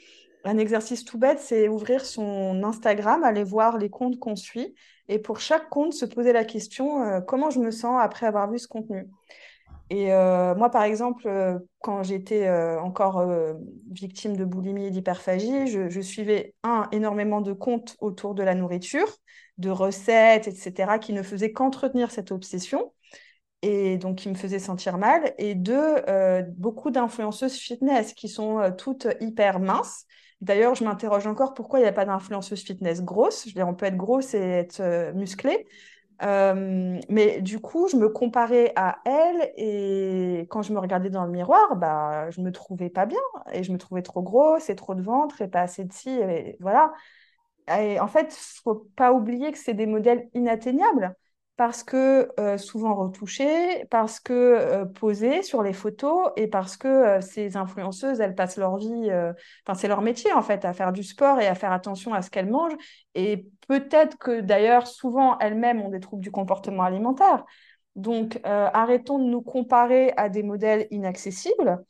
Un exercice tout bête, c'est ouvrir son Instagram, aller voir les comptes qu'on suit et pour chaque compte, se poser la question euh, comment je me sens après avoir vu ce contenu. Et euh, moi, par exemple, euh, quand j'étais encore victime de boulimie et d'hyperphagie, je, suivais un énormément de comptes autour de la nourriture, de recettes, etc., qui ne faisaient qu'entretenir cette obsession et donc qui me faisaient sentir mal. Et deux, beaucoup d'influenceuses fitness qui sont toutes hyper minces D'ailleurs, je m'interroge encore pourquoi il n'y a pas d'influenceuse fitness grosse? Je veux dire, on peut être grosse et être euh, musclé. Euh, mais du coup, je me comparais à elle et quand je me regardais dans le miroir, bah, je me trouvais pas bien et je me trouvais trop grosse et trop de ventre et pas assez de ci. Et voilà. Et en fait, faut pas oublier que c'est des modèles inatteignables parce que euh, souvent retouchées, parce que euh, posées sur les photos et parce que euh, ces influenceuses, elles passent leur vie, enfin c'est leur métier en fait, à faire du sport et à faire attention à ce qu'elles mangent. Et peut-être que d'ailleurs, souvent elles-mêmes ont des troubles du comportement alimentaire. Donc arrêtons de nous comparer à des modèles inaccessibles.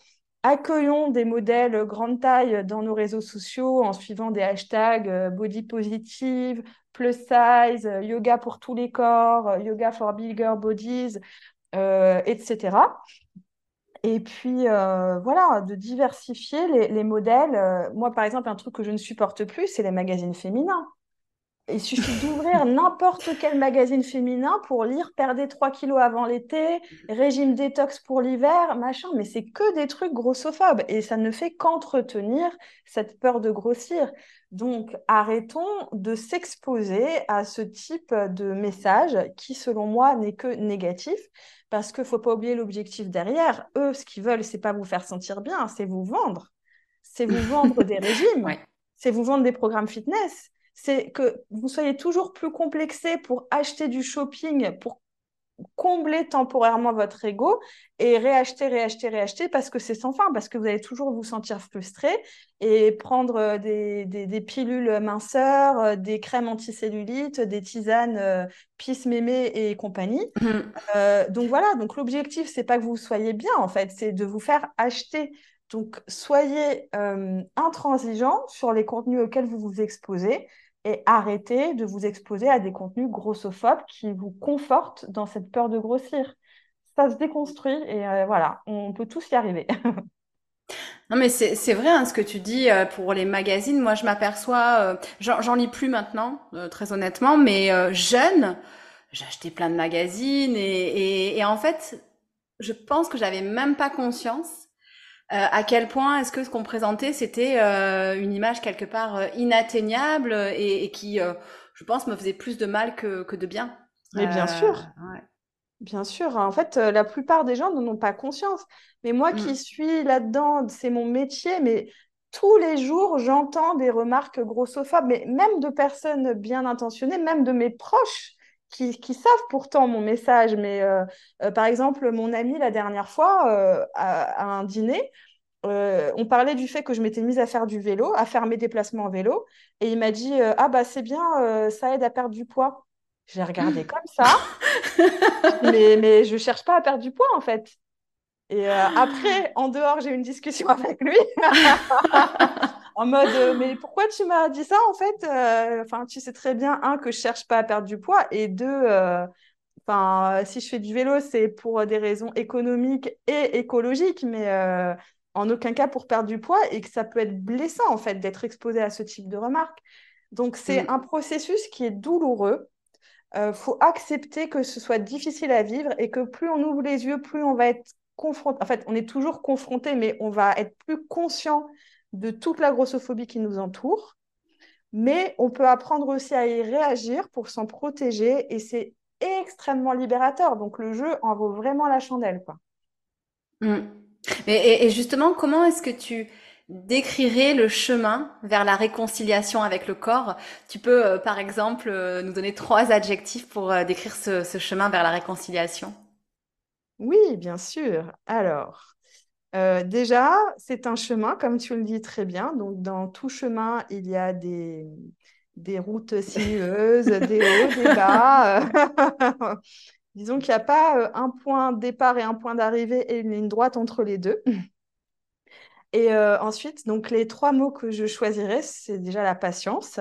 Accueillons des modèles grande taille dans nos réseaux sociaux en suivant des hashtags body positive, plus size, euh, yoga pour tous les corps, euh, yoga for bigger bodies, euh, etc. Et puis, voilà, de diversifier les, les modèles. moi, par exemple, un truc que je ne supporte plus, c'est les magazines féminins. Il suffit d'ouvrir n'importe quel magazine féminin pour lire perdez 3 kilos avant l'été, régime détox pour l'hiver, machin, mais c'est que des trucs grossophobes et ça ne fait qu'entretenir cette peur de grossir. Donc arrêtons de s'exposer à ce type de message qui, selon moi, n'est que négatif parce qu'il ne faut pas oublier l'objectif derrière. Eux, ce qu'ils veulent, c'est pas vous faire sentir bien, c'est vous vendre. C'est vous vendre des régimes, c'est vous vendre des programmes fitness c'est que vous soyez toujours plus complexé pour acheter du shopping, pour combler temporairement votre ego et réacheter, réacheter, réacheter parce que c'est sans fin, parce que vous allez toujours vous sentir frustré et prendre euh, des, des, pilules minceurs, euh, des crèmes anticellulite, des tisanes euh, pisse mémé et compagnie. Mmh. donc voilà, donc l'objectif, c'est pas que vous soyez bien en fait, c'est de vous faire acheter. Donc soyez intransigeant sur les contenus auxquels vous vous exposez et arrêtez de vous exposer à des contenus grossophobes qui vous confortent dans cette peur de grossir. Ça se déconstruit et euh, voilà, on peut tous y arriver. Non mais c'est vrai hein, ce que tu dis euh, pour les magazines. Moi je m'aperçois, euh, j'en lis plus maintenant, très honnêtement, mais jeune, acheté plein de magazines et, et en fait, je pense que j'avais même pas conscience euh, à quel point est-ce que ce qu'on présentait, c'était euh, une image quelque part euh, inatteignable et, qui, je pense, me faisait plus de mal que, que de bien. Mais bien sûr. Bien sûr. En fait, la plupart des gens n'en ont pas conscience. Mais moi qui mm. suis là-dedans, c'est mon métier, mais tous les jours, j'entends des remarques grossophobes, mais même de personnes bien intentionnées, même de mes proches. Qui, qui, savent pourtant mon message. Mais par exemple, mon ami, la dernière fois, à, un dîner, euh, on parlait du fait que je m'étais mise à faire du vélo, à faire mes déplacements en vélo. Et il m'a dit euh, Ah, bah, c'est bien, euh, ça aide à perdre du poids. J'ai regardé comme ça, mais, mais je ne cherche pas à perdre du poids, en fait. Et après, en dehors, j'ai eu une discussion avec lui. en mode Mais pourquoi tu m'as dit ça, en fait Enfin, tu sais très bien, un, que je cherche pas à perdre du poids, et deux, Enfin, si je fais du vélo, c'est pour des raisons économiques et écologiques, mais en aucun cas pour perdre du poids et que ça peut être blessant en fait d'être exposé à ce type de remarques. Donc c'est mm. un processus qui est douloureux. Il euh, faut accepter que ce soit difficile à vivre et que plus on ouvre les yeux, plus on va être confronté. En fait, on est toujours confronté, mais on va être plus conscient de toute la grossophobie qui nous entoure. Mais on peut apprendre aussi à y réagir pour s'en protéger et c'est extrêmement libérateur. Donc le jeu en vaut vraiment la chandelle. Quoi. Mm. Et, justement, comment est-ce que tu décrirais le chemin vers la réconciliation avec le corps? Tu peux, euh, par exemple, euh, nous donner trois adjectifs pour euh, décrire ce, chemin vers la réconciliation? Oui, bien sûr. Alors, déjà, c'est un chemin, comme tu le dis très bien. Donc, dans tout chemin, il y a des, des routes sinueuses, des hauts, des bas. Disons qu'il n'y a pas euh, un point de départ et un point d'arrivée et une ligne droite entre les deux. Et euh, ensuite, donc les trois mots que je choisirais, c'est déjà la patience,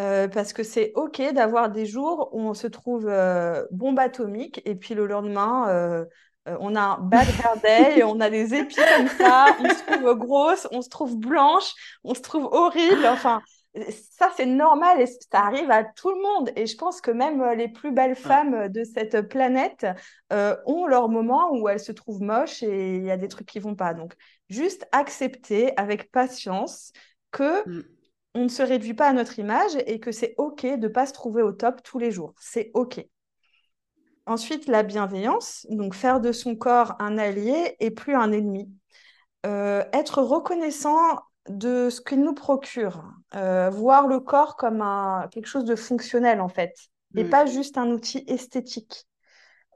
euh, parce que c'est OK d'avoir des jours où on se trouve bombe atomique et puis le lendemain, on a un bad hair day, on a des épis comme ça, on se trouve grosse, on se trouve blanche, on se trouve horrible. Enfin, ça, c'est normal et ça arrive à tout le monde. Et je pense que même euh, les plus belles femmes de cette planète euh, ont leur moment où elles se trouvent moches et il y a des trucs qui vont pas. Donc, juste accepter avec patience que mm. on ne se réduit pas à notre image et que c'est OK de ne pas se trouver au top tous les jours. C'est OK. Ensuite, la bienveillance, donc faire de son corps un allié et plus un ennemi. Euh, être reconnaissant de ce qu'il nous procure, euh, voir le corps comme un, quelque chose de fonctionnel en fait, et mm. pas juste un outil esthétique.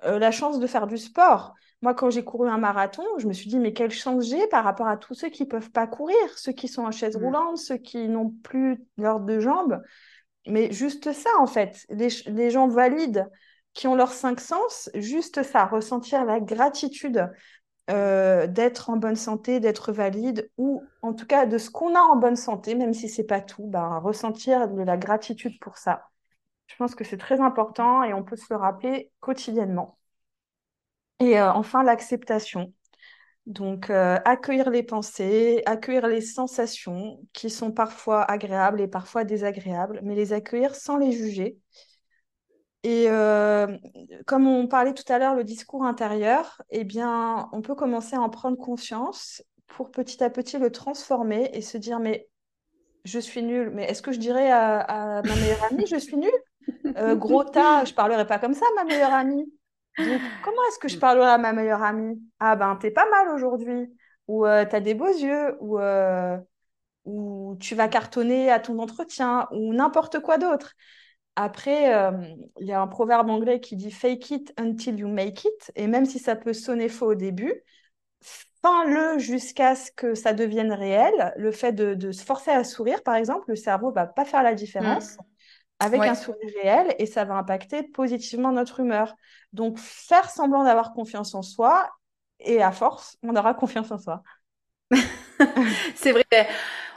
Euh, la chance de faire du sport. Moi, quand j'ai couru un marathon, je me suis dit, mais quelle chance j'ai par rapport à tous ceux qui ne peuvent pas courir, ceux qui sont en chaise mm. roulante, ceux qui n'ont plus l'ordre de jambes. Mais juste ça, en fait, les, les gens valides qui ont leurs cinq sens, juste ça, ressentir la gratitude euh, d'être en bonne santé, d'être valide, ou en tout cas de ce qu'on a en bonne santé, même si c'est pas tout, ben, ressentir de la gratitude pour ça. Je pense que c'est très important et on peut se le rappeler quotidiennement. Et euh, enfin, l'acceptation. Donc, euh, accueillir les pensées, accueillir les sensations qui sont parfois agréables et parfois désagréables, mais les accueillir sans les juger et euh, comme on parlait tout à l'heure, le discours intérieur, eh bien, on peut commencer à en prendre conscience pour petit à petit le transformer et se dire, mais je suis nulle. Mais est-ce que je dirais à, ma meilleure amie, je suis nulle? Euh, Gros tas, je parlerai pas comme ça, ma meilleure amie. Comment est-ce que je parlerai à ma meilleure amie? Ah ben, t'es pas mal aujourd'hui. Ou euh, tu as des beaux yeux. Ou, ou tu vas cartonner à ton entretien. Ou n'importe quoi d'autre. Après, euh, il y a un proverbe anglais qui dit fake it until you make it. Et même si ça peut sonner faux au début, fin-le jusqu'à ce que ça devienne réel. Le fait de, se forcer à sourire, par exemple, le cerveau va pas faire la différence. Mm. avec un sourire réel et ça va impacter positivement notre humeur. Donc, faire semblant d'avoir confiance en soi et à force, on aura confiance en soi. c'est vrai.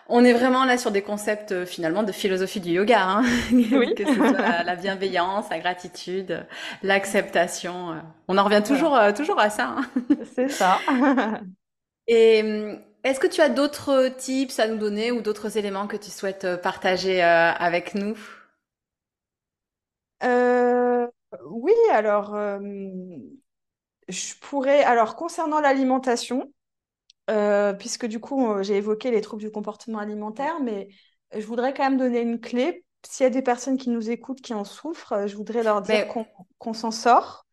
On est vraiment là sur des concepts euh, finalement de philosophie du yoga, hein. que ce soit la, bienveillance, la gratitude, l'acceptation. Euh. On en revient toujours, euh, toujours à ça. Hein. C'est ça. Et est-ce que tu as d'autres tips à nous donner ou d'autres éléments que tu souhaites partager avec nous? Oui, alors je pourrais. Alors concernant l'alimentation, euh, puisque du coup, euh, j'ai évoqué les troubles du comportement alimentaire, mais je voudrais quand même donner une clé. S'il y a des personnes qui nous écoutent, qui en souffrent, euh, je voudrais leur dire qu'on s'en sort.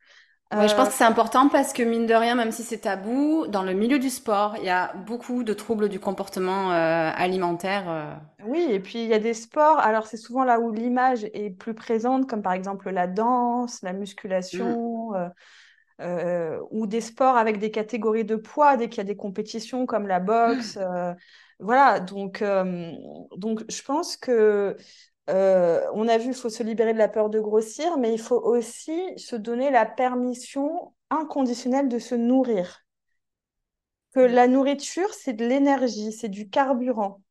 je pense que c'est important parce que mine de rien, même si c'est tabou, dans le milieu du sport, il y a beaucoup de troubles du comportement alimentaire. Oui, et puis il y a des sports, alors c'est souvent là où l'image est plus présente, comme par exemple la danse, la musculation. Mm. Euh, ou des sports avec des catégories de poids, dès qu'il y a des compétitions comme la boxe. Euh, voilà, donc, euh, donc je pense que on a vu, il faut se libérer de la peur de grossir, mais il faut aussi se donner la permission inconditionnelle de se nourrir. Que la nourriture, c'est de l'énergie, c'est du carburant.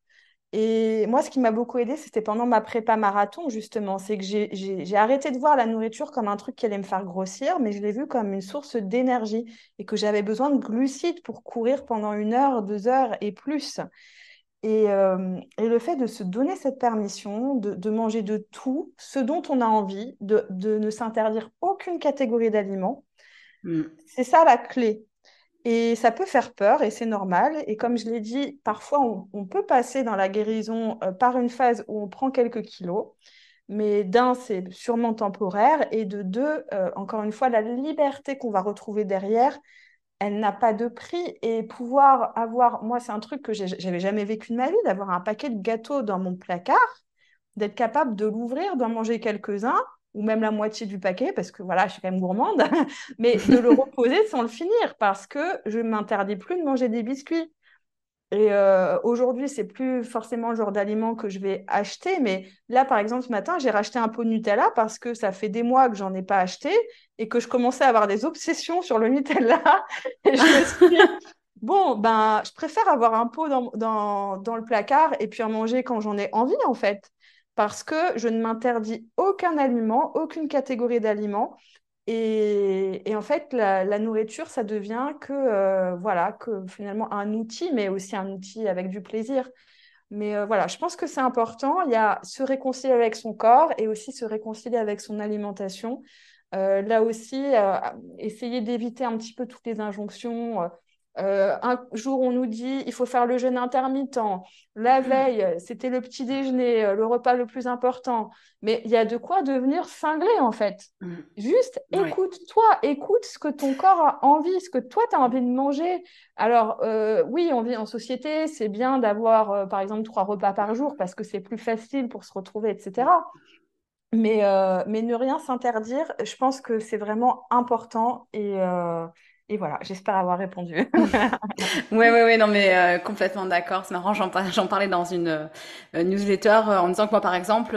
Et moi, ce qui m'a beaucoup aidé, c'était pendant ma prépa marathon, justement. C'est que j'ai arrêté de voir la nourriture comme un truc qui allait me faire grossir, mais je l'ai vu comme une source d'énergie et que j'avais besoin de glucides pour courir pendant une heure, deux heures et plus. Et, euh, et le fait de se donner cette permission, de, manger de tout, ce dont on a envie, de, ne s'interdire aucune catégorie d'aliments, mm. c'est ça la clé. Et ça peut faire peur et c'est normal. Et comme je l'ai dit, parfois on, peut passer dans la guérison euh, par une phase où on prend quelques kilos. Mais d'un, c'est sûrement temporaire. Et de deux, euh, encore une fois, la liberté qu'on va retrouver derrière, elle n'a pas de prix. Et pouvoir avoir, moi, c'est un truc que j'avais jamais vécu de ma vie, d'avoir un paquet de gâteaux dans mon placard, d'être capable de l'ouvrir, d'en manger quelques-uns ou même la moitié du paquet, parce que voilà, je suis quand même gourmande, mais de le reposer sans le finir, parce que je ne m'interdis plus de manger des biscuits. Et euh, aujourd'hui, c'est plus forcément le genre d'aliment que je vais acheter, mais là, par exemple, ce matin, j'ai racheté un pot de Nutella parce que ça fait des mois que j'en ai pas acheté et que je commençais à avoir des obsessions sur le Nutella. Et je me suis dit, bon, ben, je préfère avoir un pot dans, dans, dans le placard et puis en manger quand j'en ai envie, en fait parce que je ne m'interdis aucun aliment, aucune catégorie d'aliments. Et, en fait, la, nourriture, ça devient que, euh, voilà, que finalement un outil, mais aussi un outil avec du plaisir. Mais euh, voilà, je pense que c'est important. Il y a se réconcilier avec son corps et aussi se réconcilier avec son alimentation. Euh, là aussi, essayer d'éviter un petit peu toutes les injonctions euh, un jour, on nous dit il faut faire le jeûne intermittent. La mm. veille, c'était le petit déjeuner, euh, le repas le plus important. Mais il y a de quoi devenir cinglé, en fait. Mm. Juste écoute-toi, écoute ce que ton corps a envie, ce que toi, tu as envie de manger. Alors, euh, oui, on vit en société, c'est bien d'avoir, par exemple, trois repas par jour parce que c'est plus facile pour se retrouver, etc. Mais, mais ne rien s'interdire, je pense que c'est vraiment important et et voilà, j'espère avoir répondu. oui, oui, oui, non, mais euh, complètement d'accord. C'est marrant, j'en parlais dans une euh, newsletter euh, en disant que moi, par exemple,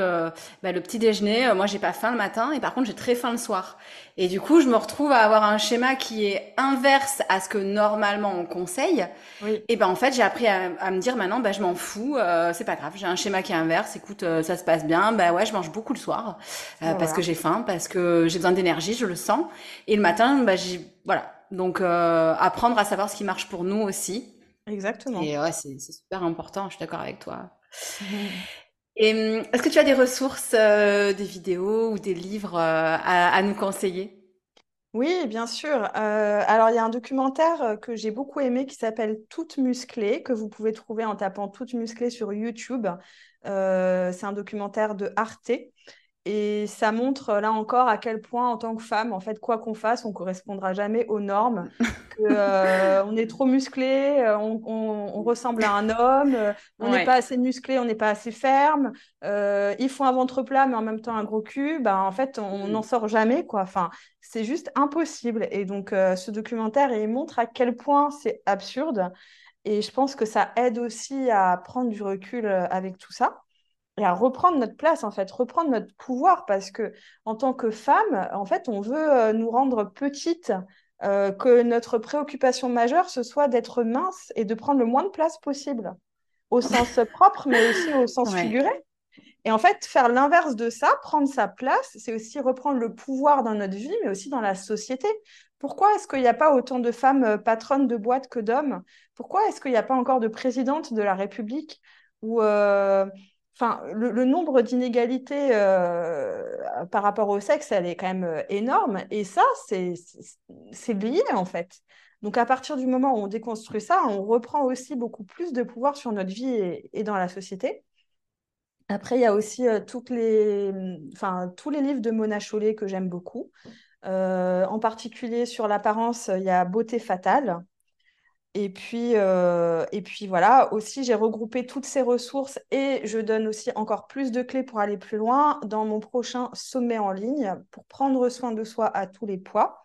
bah, le petit déjeuner, moi, j'ai pas faim le matin et par contre, j'ai très faim le soir. Et du coup, je me retrouve à avoir un schéma qui est inverse à ce que normalement on conseille. Et ben en fait, j'ai appris à, me dire maintenant, ben je m'en fous, c'est pas grave. J'ai un schéma qui est inverse. Écoute, ça se passe bien. Ben ouais, je mange beaucoup le soir parce que j'ai faim, parce que j'ai besoin d'énergie, je le sens. Et le matin, ben j'ai voilà, donc, euh, apprendre à savoir ce qui marche pour nous aussi. Exactement. Et ouais, c'est super important, je suis d'accord avec toi. Et hum, est-ce que tu as des ressources, euh, des vidéos ou des livres euh, à, nous conseiller? Oui, bien sûr. alors, il y a un documentaire que j'ai beaucoup aimé qui s'appelle Toute musclée, que vous pouvez trouver en tapant Toute musclée sur YouTube. c'est un documentaire de Arte. Et ça montre là encore à quel point, en tant que femme, en fait, quoi qu'on fasse, on correspondra jamais aux normes. Que, euh, on est trop musclé, euh, on, ressemble à un homme, euh, on n'est pas assez musclé, on n'est pas assez ferme. il faut un ventre plat, mais en même temps un gros cul. Ben, en fait, on mm. n'en sort jamais, quoi. Enfin, c'est juste impossible. Et donc, ce documentaire, il montre à quel point c'est absurde. Et je pense que ça aide aussi à prendre du recul avec tout ça et à reprendre notre place, en fait, reprendre notre pouvoir, parce que en tant que femme, en fait, on veut euh, nous rendre petites, euh, que notre préoccupation majeure, ce soit d'être mince et de prendre le moins de place possible, au sens propre, mais aussi au sens figuré. Et en fait, faire l'inverse de ça, prendre sa place, c'est aussi reprendre le pouvoir dans notre vie, mais aussi dans la société. Pourquoi est-ce qu'il n'y a pas autant de femmes euh, patronnes de boîtes que d'hommes? Pourquoi est-ce qu'il n'y a pas encore de présidente de la République? Ou Enfin, le, nombre d'inégalités euh, par rapport au sexe, elle est quand même euh, énorme. Et ça, c'est lié, en fait. Donc, à partir du moment où on déconstruit ça, on reprend aussi beaucoup plus de pouvoir sur notre vie et, dans la société. Après, il y a aussi euh, les, enfin, tous les livres de Mona Chollet que j'aime beaucoup. en particulier sur l'apparence, il y a Beauté fatale, et puis, euh, et puis voilà, aussi j'ai regroupé toutes ces ressources et je donne aussi encore plus de clés pour aller plus loin dans mon prochain sommet en ligne pour prendre soin de soi à tous les poids,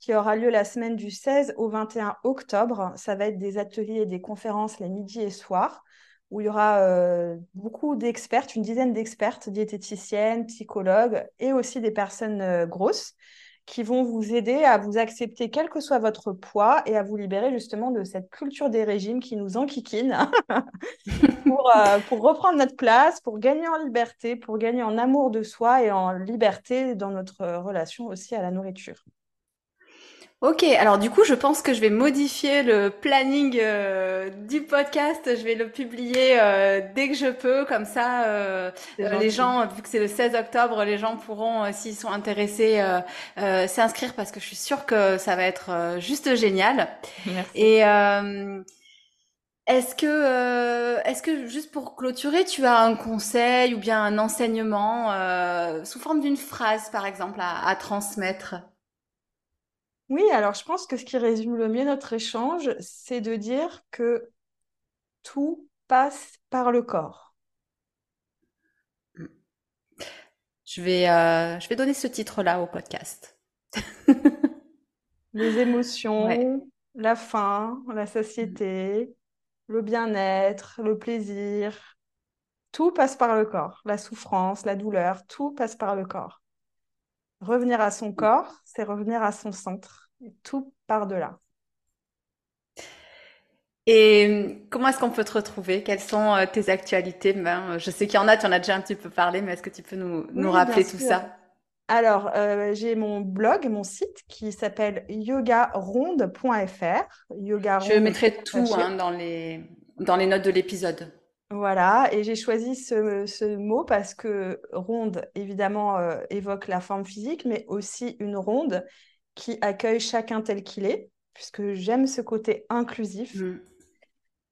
qui aura lieu la semaine du 16 au 21 octobre. Ça va être des ateliers et des conférences les midis et soirs où il y aura euh, beaucoup d'expertes, une dizaine d'expertes, diététiciennes, psychologues et aussi des personnes euh, grosses qui vont vous aider à vous accepter quel que soit votre poids et à vous libérer justement de cette culture des régimes qui nous enquiquine pour, euh, pour reprendre notre place, pour gagner en liberté, pour gagner en amour de soi et en liberté dans notre relation aussi à la nourriture. Ok, alors du coup, je pense que je vais modifier le planning euh, du podcast. Je vais le publier euh, dès que je peux, comme ça, euh, les gens, vu que c'est le 16 octobre, les gens pourront, s'ils sont intéressés, s'inscrire parce que je suis sûre que ça va être juste génial. Merci. Et est-ce que, est-ce que juste pour clôturer, tu as un conseil ou bien un enseignement sous forme d'une phrase, par exemple, à transmettre? Oui, alors je pense que ce qui résume le mieux notre échange, c'est de dire que tout passe par le corps. Je vais, euh, je vais donner ce titre-là au podcast. Les émotions, la faim, la satiété, le bien-être, le plaisir, tout passe par le corps. La souffrance, la douleur, tout passe par le corps. Revenir à son corps, c'est revenir à son centre. tout part de là. Et comment est-ce qu'on peut te retrouver? Quelles sont euh, tes actualités? Ben, Je sais qu'il y en a, tu en as déjà un petit peu parlé, mais est-ce que tu peux nous, nous rappeler tout ça? Alors, euh, j'ai mon blog, mon site qui s'appelle yogaronde.fr. Yoga Je mettrai tout hein, dans, les, dans les notes de l'épisode. Voilà, et j'ai choisi ce, mot parce que ronde, évidemment, euh, évoque la forme physique, mais aussi une ronde qui accueille chacun tel qu'il est, puisque j'aime ce côté inclusif. Mm.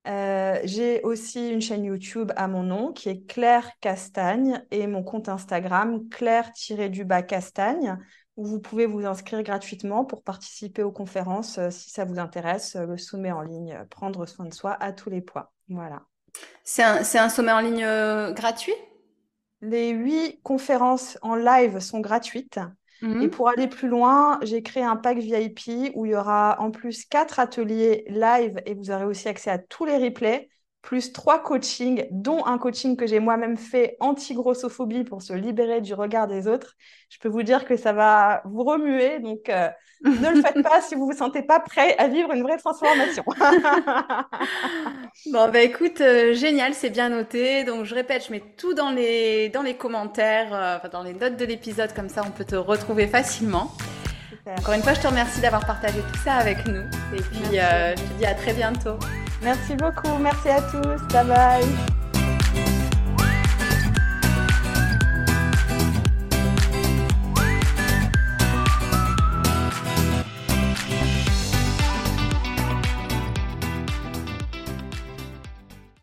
Euh, j'ai aussi une chaîne YouTube à mon nom qui est Claire Castagne et mon compte Instagram Claire-du-bas Castagne où vous pouvez vous inscrire gratuitement pour participer aux conférences euh, si ça vous intéresse, le sommet en ligne, prendre soin de soi à tous les poids. Voilà. C'est un, sommet en ligne euh, gratuit? Les huit conférences en live sont gratuites. Mhm. Et pour aller plus loin, j'ai créé un pack VIP où il y aura en plus quatre ateliers live et vous aurez aussi accès à tous les replays plus trois coachings, dont un coaching que j'ai moi-même fait anti-grossophobie pour se libérer du regard des autres. Je peux vous dire que ça va vous remuer, donc euh, ne le faites pas si vous ne vous sentez pas prêt à vivre une vraie transformation. bon, bah écoute, euh, génial, c'est bien noté. Donc je répète, je mets tout dans les, dans les commentaires, euh, dans les notes de l'épisode, comme ça on peut te retrouver facilement. Encore une fois, je te remercie d'avoir partagé tout ça avec nous. Et puis, je te dis à très bientôt. Merci beaucoup, merci à tous, bye bye.